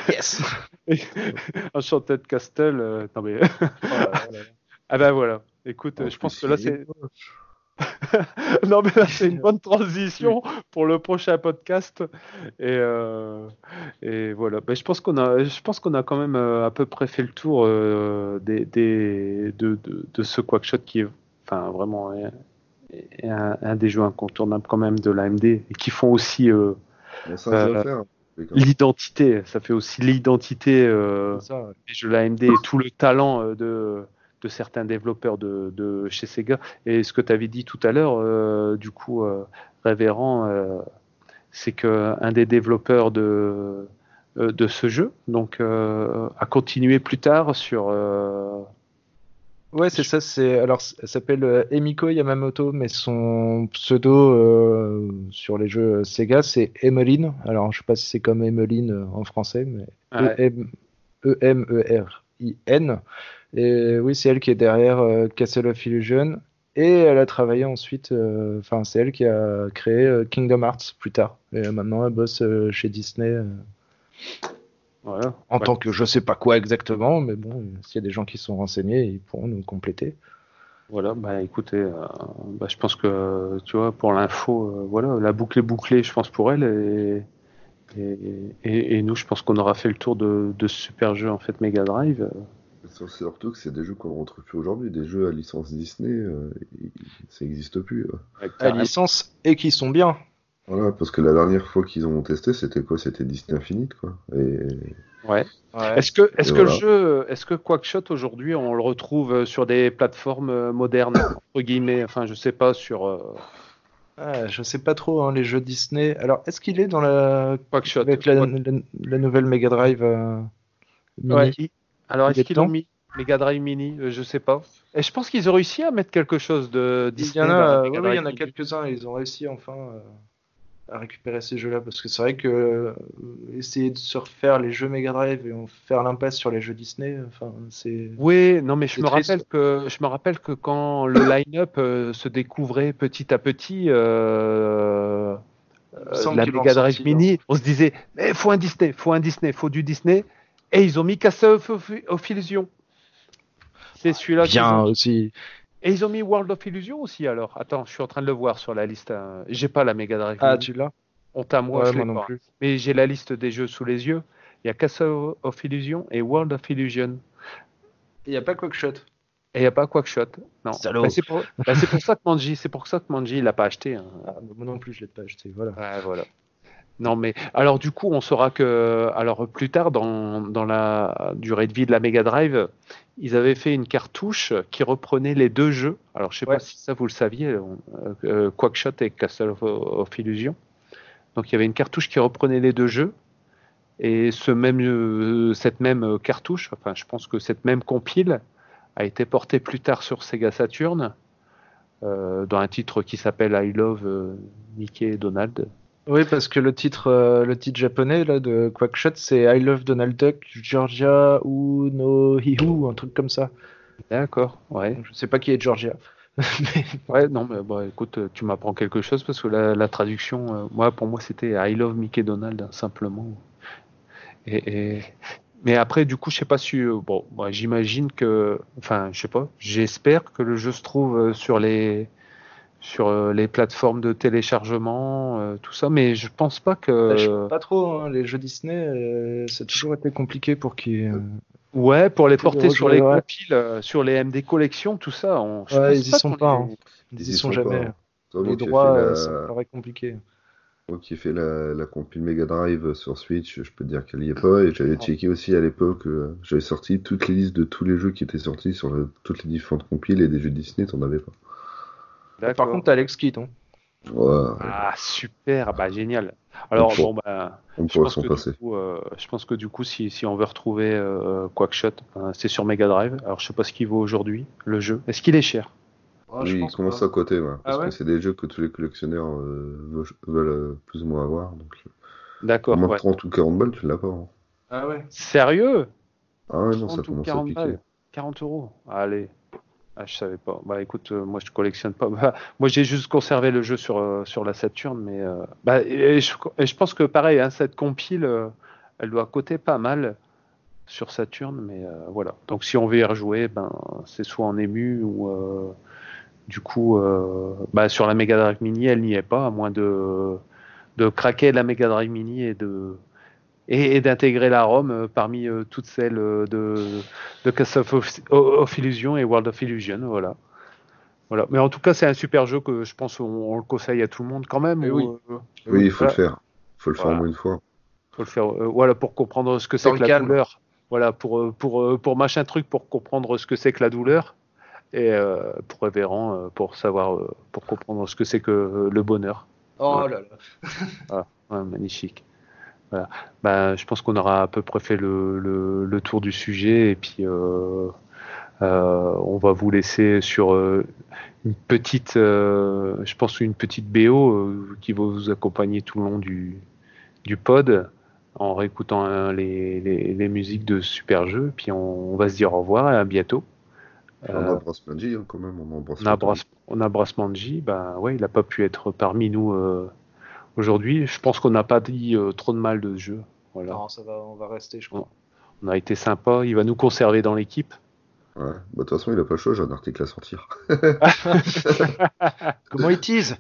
Yes. Enchanted Castle. euh, non mais, Oh là là là. ah ben voilà. Écoute, euh, je pense que là, c'est. non, mais là, c'est une bonne transition pour le prochain podcast. Et, euh, et voilà. Ben, je pense qu'on a, je pense qu'on a quand même euh, à peu près fait le tour euh, des, des, de, de, de ce Quackshot qui est, enfin, vraiment un, un, un des jeux incontournables quand même de l'AMD et qui font aussi euh, Euh, à l'identité. Ça fait aussi l'identité euh, C'est ça, ouais. des jeux de l'AMD et tout le talent de, de certains développeurs de, de chez Sega. Et ce que tu avais dit tout à l'heure, du coup, Révérend, c'est que un des développeurs de, de ce jeu donc, a continué plus tard sur. Euh, Ouais, c'est ça. C'est alors, elle s'appelle euh, Emiko Yamamoto, mais son pseudo euh, sur les jeux Sega, c'est Emeline. Alors, je sais pas si c'est comme Emeline euh, en français, mais Ouais. E-M- E-M-E-R-I-N. Et oui, c'est elle qui est derrière euh, Castle of Illusion. Et elle a travaillé ensuite, euh, enfin, c'est elle qui a créé euh, Kingdom Hearts plus tard. Et euh, maintenant, elle bosse euh, chez Disney euh, voilà. en Ouais. tant que je sais pas quoi exactement, mais bon, s'il y a des gens qui sont renseignés, ils pourront nous compléter. Voilà, bah écoutez, euh, bah, je pense que tu vois, pour l'info, euh, voilà, la boucle est bouclée, je pense pour elle, et, et, et- et nous, je pense qu'on aura fait le tour de, de ce super jeu en fait Mega Drive. C'est surtout que c'est des jeux qu'on ne retrouve plus aujourd'hui. Des jeux à licence Disney, euh, ça n'existe plus. euh. à licence et qui sont bien. Voilà, parce que la dernière fois qu'ils ont testé, c'était quoi? C'était Disney Infinite, quoi. Et Ouais. Est-ce que, est-ce que voilà. le jeu, est-ce que Quackshot aujourd'hui, on le retrouve euh, sur des plateformes euh, modernes entre guillemets, enfin, je sais pas sur euh, Ah, je sais pas trop hein, les jeux Disney. Alors, est-ce qu'il est dans la Quackshot. avec la, Ouais. la- la nouvelle Mega Drive euh, Mini Ouais, il- Alors, Il est-ce est qu'ils l'ont mis Mega Drive Mini? Euh, Je sais pas. Et je pense qu'ils ont réussi à mettre quelque chose de Il Disney. y en a, ouais, il y en a quelques-uns et ils ont réussi enfin euh, à récupérer ces jeux-là parce que c'est vrai que euh, essayer de se refaire les jeux Mega Drive et faire l'impasse sur les jeux Disney, enfin c'est Oui, non, mais je me triste. rappelle que je me rappelle que quand le line-up euh, se découvrait petit à petit euh, euh, la Mega Drive sorti, Mini, on se disait mais faut un Disney, faut un Disney, faut du Disney. Et ils ont mis Castle of, of Illusion. C'est celui-là. Bien ont- aussi. Et ils ont mis World of Illusion aussi alors. Attends, je suis en train de le voir sur la liste. euh, J'ai pas la Mega Drive. Ah, tu l'as? Honte à moi, Ouais, je moi l'ai non pas. plus. Mais j'ai la liste des jeux sous les yeux. Il y a Castle of Illusion et World of Illusion. Il n'y a pas Quackshot. Et il n'y a pas Quackshot. Non. Salaud. Bah, c'est pour... bah, c'est pour ça que Manji, c'est pour ça que Manji, il l'a pas acheté. hein. Ah, moi non plus, je l'ai pas acheté. Voilà. Ouais, voilà. Non, mais alors du coup, on saura que alors plus tard dans, dans la durée de vie de la Mega Drive, ils avaient fait une cartouche qui reprenait les deux jeux. Alors je sais Ouais. pas si ça vous le saviez, euh, euh, Quackshot et Castle of, of Illusion. Donc il y avait une cartouche qui reprenait les deux jeux. Et ce même, euh, cette même cartouche, enfin je pense que cette même compile a été portée plus tard sur Sega Saturn euh, dans un titre qui s'appelle I Love Mickey et Donald. Oui, parce que le titre, euh, le titre japonais là, de Quackshot, c'est I Love Donald Duck, Georgia ou no Hihu, un truc comme ça. D'accord, ouais. Donc, je sais pas qui est Georgia. Mais- Ouais, non, mais bon, écoute, euh, tu m'apprends quelque chose parce que la, la traduction, euh, moi, pour moi, c'était I love Mickey Donald, hein, simplement. Et, et- Mais après, du coup, je sais pas si. euh, Bon, moi, j'imagine que. Enfin, je sais pas. J'espère que le jeu se trouve sur les sur euh, les plateformes de téléchargement, euh, tout ça, mais je pense pas Bah, je que. sais pas trop, hein, les jeux Disney, euh, ça a toujours été compliqué pour qu'ils. euh, Ouais, pour les porter sur les ouais. compiles, euh, sur les MD collections, tout ça. On... je Ouais, pense ils y sont pas, les- hein. Ils y sont jamais. pas. Toi, Les droits, la- ça me paraît compliqué. moi qui ai fait la, la compile Mega Drive sur Switch, je peux te dire qu'elle y est pas. Et j'avais checké aussi à l'époque, euh, j'avais sorti toutes les listes de tous les jeux qui étaient sortis sur le- toutes les différentes compiles et des jeux Disney, t'en avais pas. Par D'accord. contre, t'as Alex Kidd. Hein. Ouais, Ah super, bah génial. Alors bon bah on je pourrait pense, s'en que passer. du coup, euh, je pense que du coup si, si on veut retrouver euh, Quackshot, ben, c'est sur Mega Drive. Alors je sais pas ce qu'il vaut aujourd'hui le jeu. Est-ce qu'il est cher? Ah, je oui, il commence pas. à côté, ouais, parce Ah ouais que c'est des jeux que tous les collectionneurs euh, veulent, euh, plus ou moins avoir. Euh, D'accord. moins ouais. 30 ou 40 balles, tu l'as pas. hein. Ah ouais. Sérieux? Ah ouais, non, ça 30 ou commence à 40 piquer. balles 40 euros. Allez. Ah, je savais pas. Bah écoute, euh, moi je collectionne pas. Bah, moi j'ai juste conservé le jeu sur, euh, sur la Saturn, mais euh, bah, et je, pense que pareil, hein, cette compile, elle doit coûter pas mal sur Saturn, mais voilà. Donc si on veut y rejouer, ben c'est soit en ému ou du coup, bah, sur la Mega Drive Mini, elle n'y est pas, à moins de de craquer la Mega Drive Mini et de et, et d'intégrer la ROM euh, parmi euh, toutes celles euh, de, de Castle of, of Illusion et World of Illusion. Voilà. Voilà. Mais en tout cas, c'est un super jeu que je pense on, on le conseille à tout le monde quand même. Eh ou, oui. euh, Oui, il faut Voilà. le faire. Il faut le faire Voilà. au moins une fois. faut le faire. euh, voilà pour comprendre ce que c'est que la calme. douleur. Voilà pour pour pour machin truc pour comprendre ce que c'est que la douleur et euh, pour Révérend euh, pour savoir euh, pour comprendre ce que c'est que euh, le bonheur. Oh Ouais. là là. Ouais, magnifique. Voilà. Ben, je pense qu'on aura à peu près fait le, le, le tour du sujet et puis euh, euh, on va vous laisser sur euh, une petite, je pense une petite BO qui va vous accompagner tout le long du, du pod en réécoutant les, les, les musiques de super jeux. Puis on, on va se dire au revoir et à bientôt. On embrasse Manji hein, quand même. On embrasse on embrasse, on embrasse Manji. Ben ouais, il n'a pas pu être parmi nous aujourd'hui. Je pense qu'on n'a pas dit euh, trop de mal de ce jeu. Voilà. Non, ça va, on va rester, je crois. On a été sympa. Il va nous conserver dans l'équipe. Ouais. Bah, de toute façon, il a pas le choix, j'ai un article à sortir. Comment ils teasent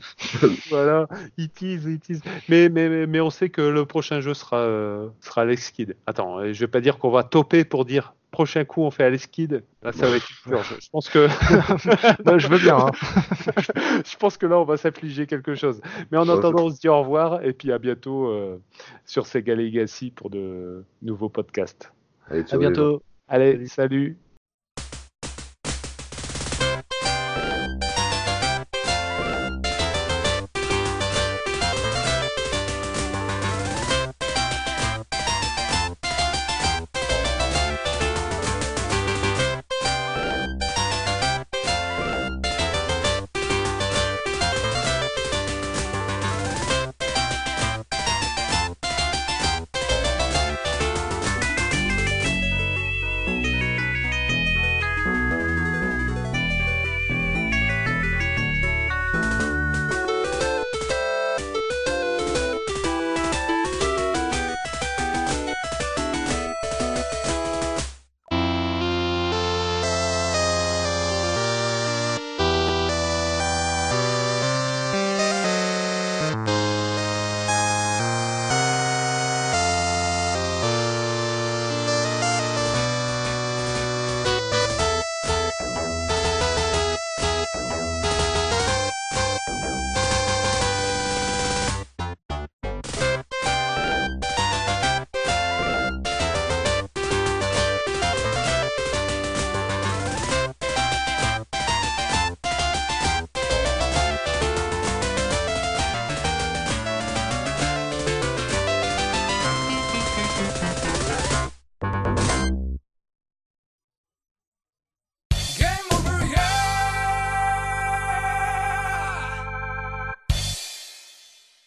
voilà, il tease, il tease. Mais, mais, mais, mais on sait que le prochain jeu sera, euh, sera Alex Kidd. Attends, je vais pas dire qu'on va toper pour dire prochain coup on fait Alex Kidd. Là, ça va être dur. Je, je pense que Je veux bien. hein. je pense que là on va s'affliger quelque chose. Mais en attendant, on se dit au revoir et puis à bientôt euh, sur Sega Legacy pour de nouveaux podcasts. Allez, À bientôt. Allez, salut.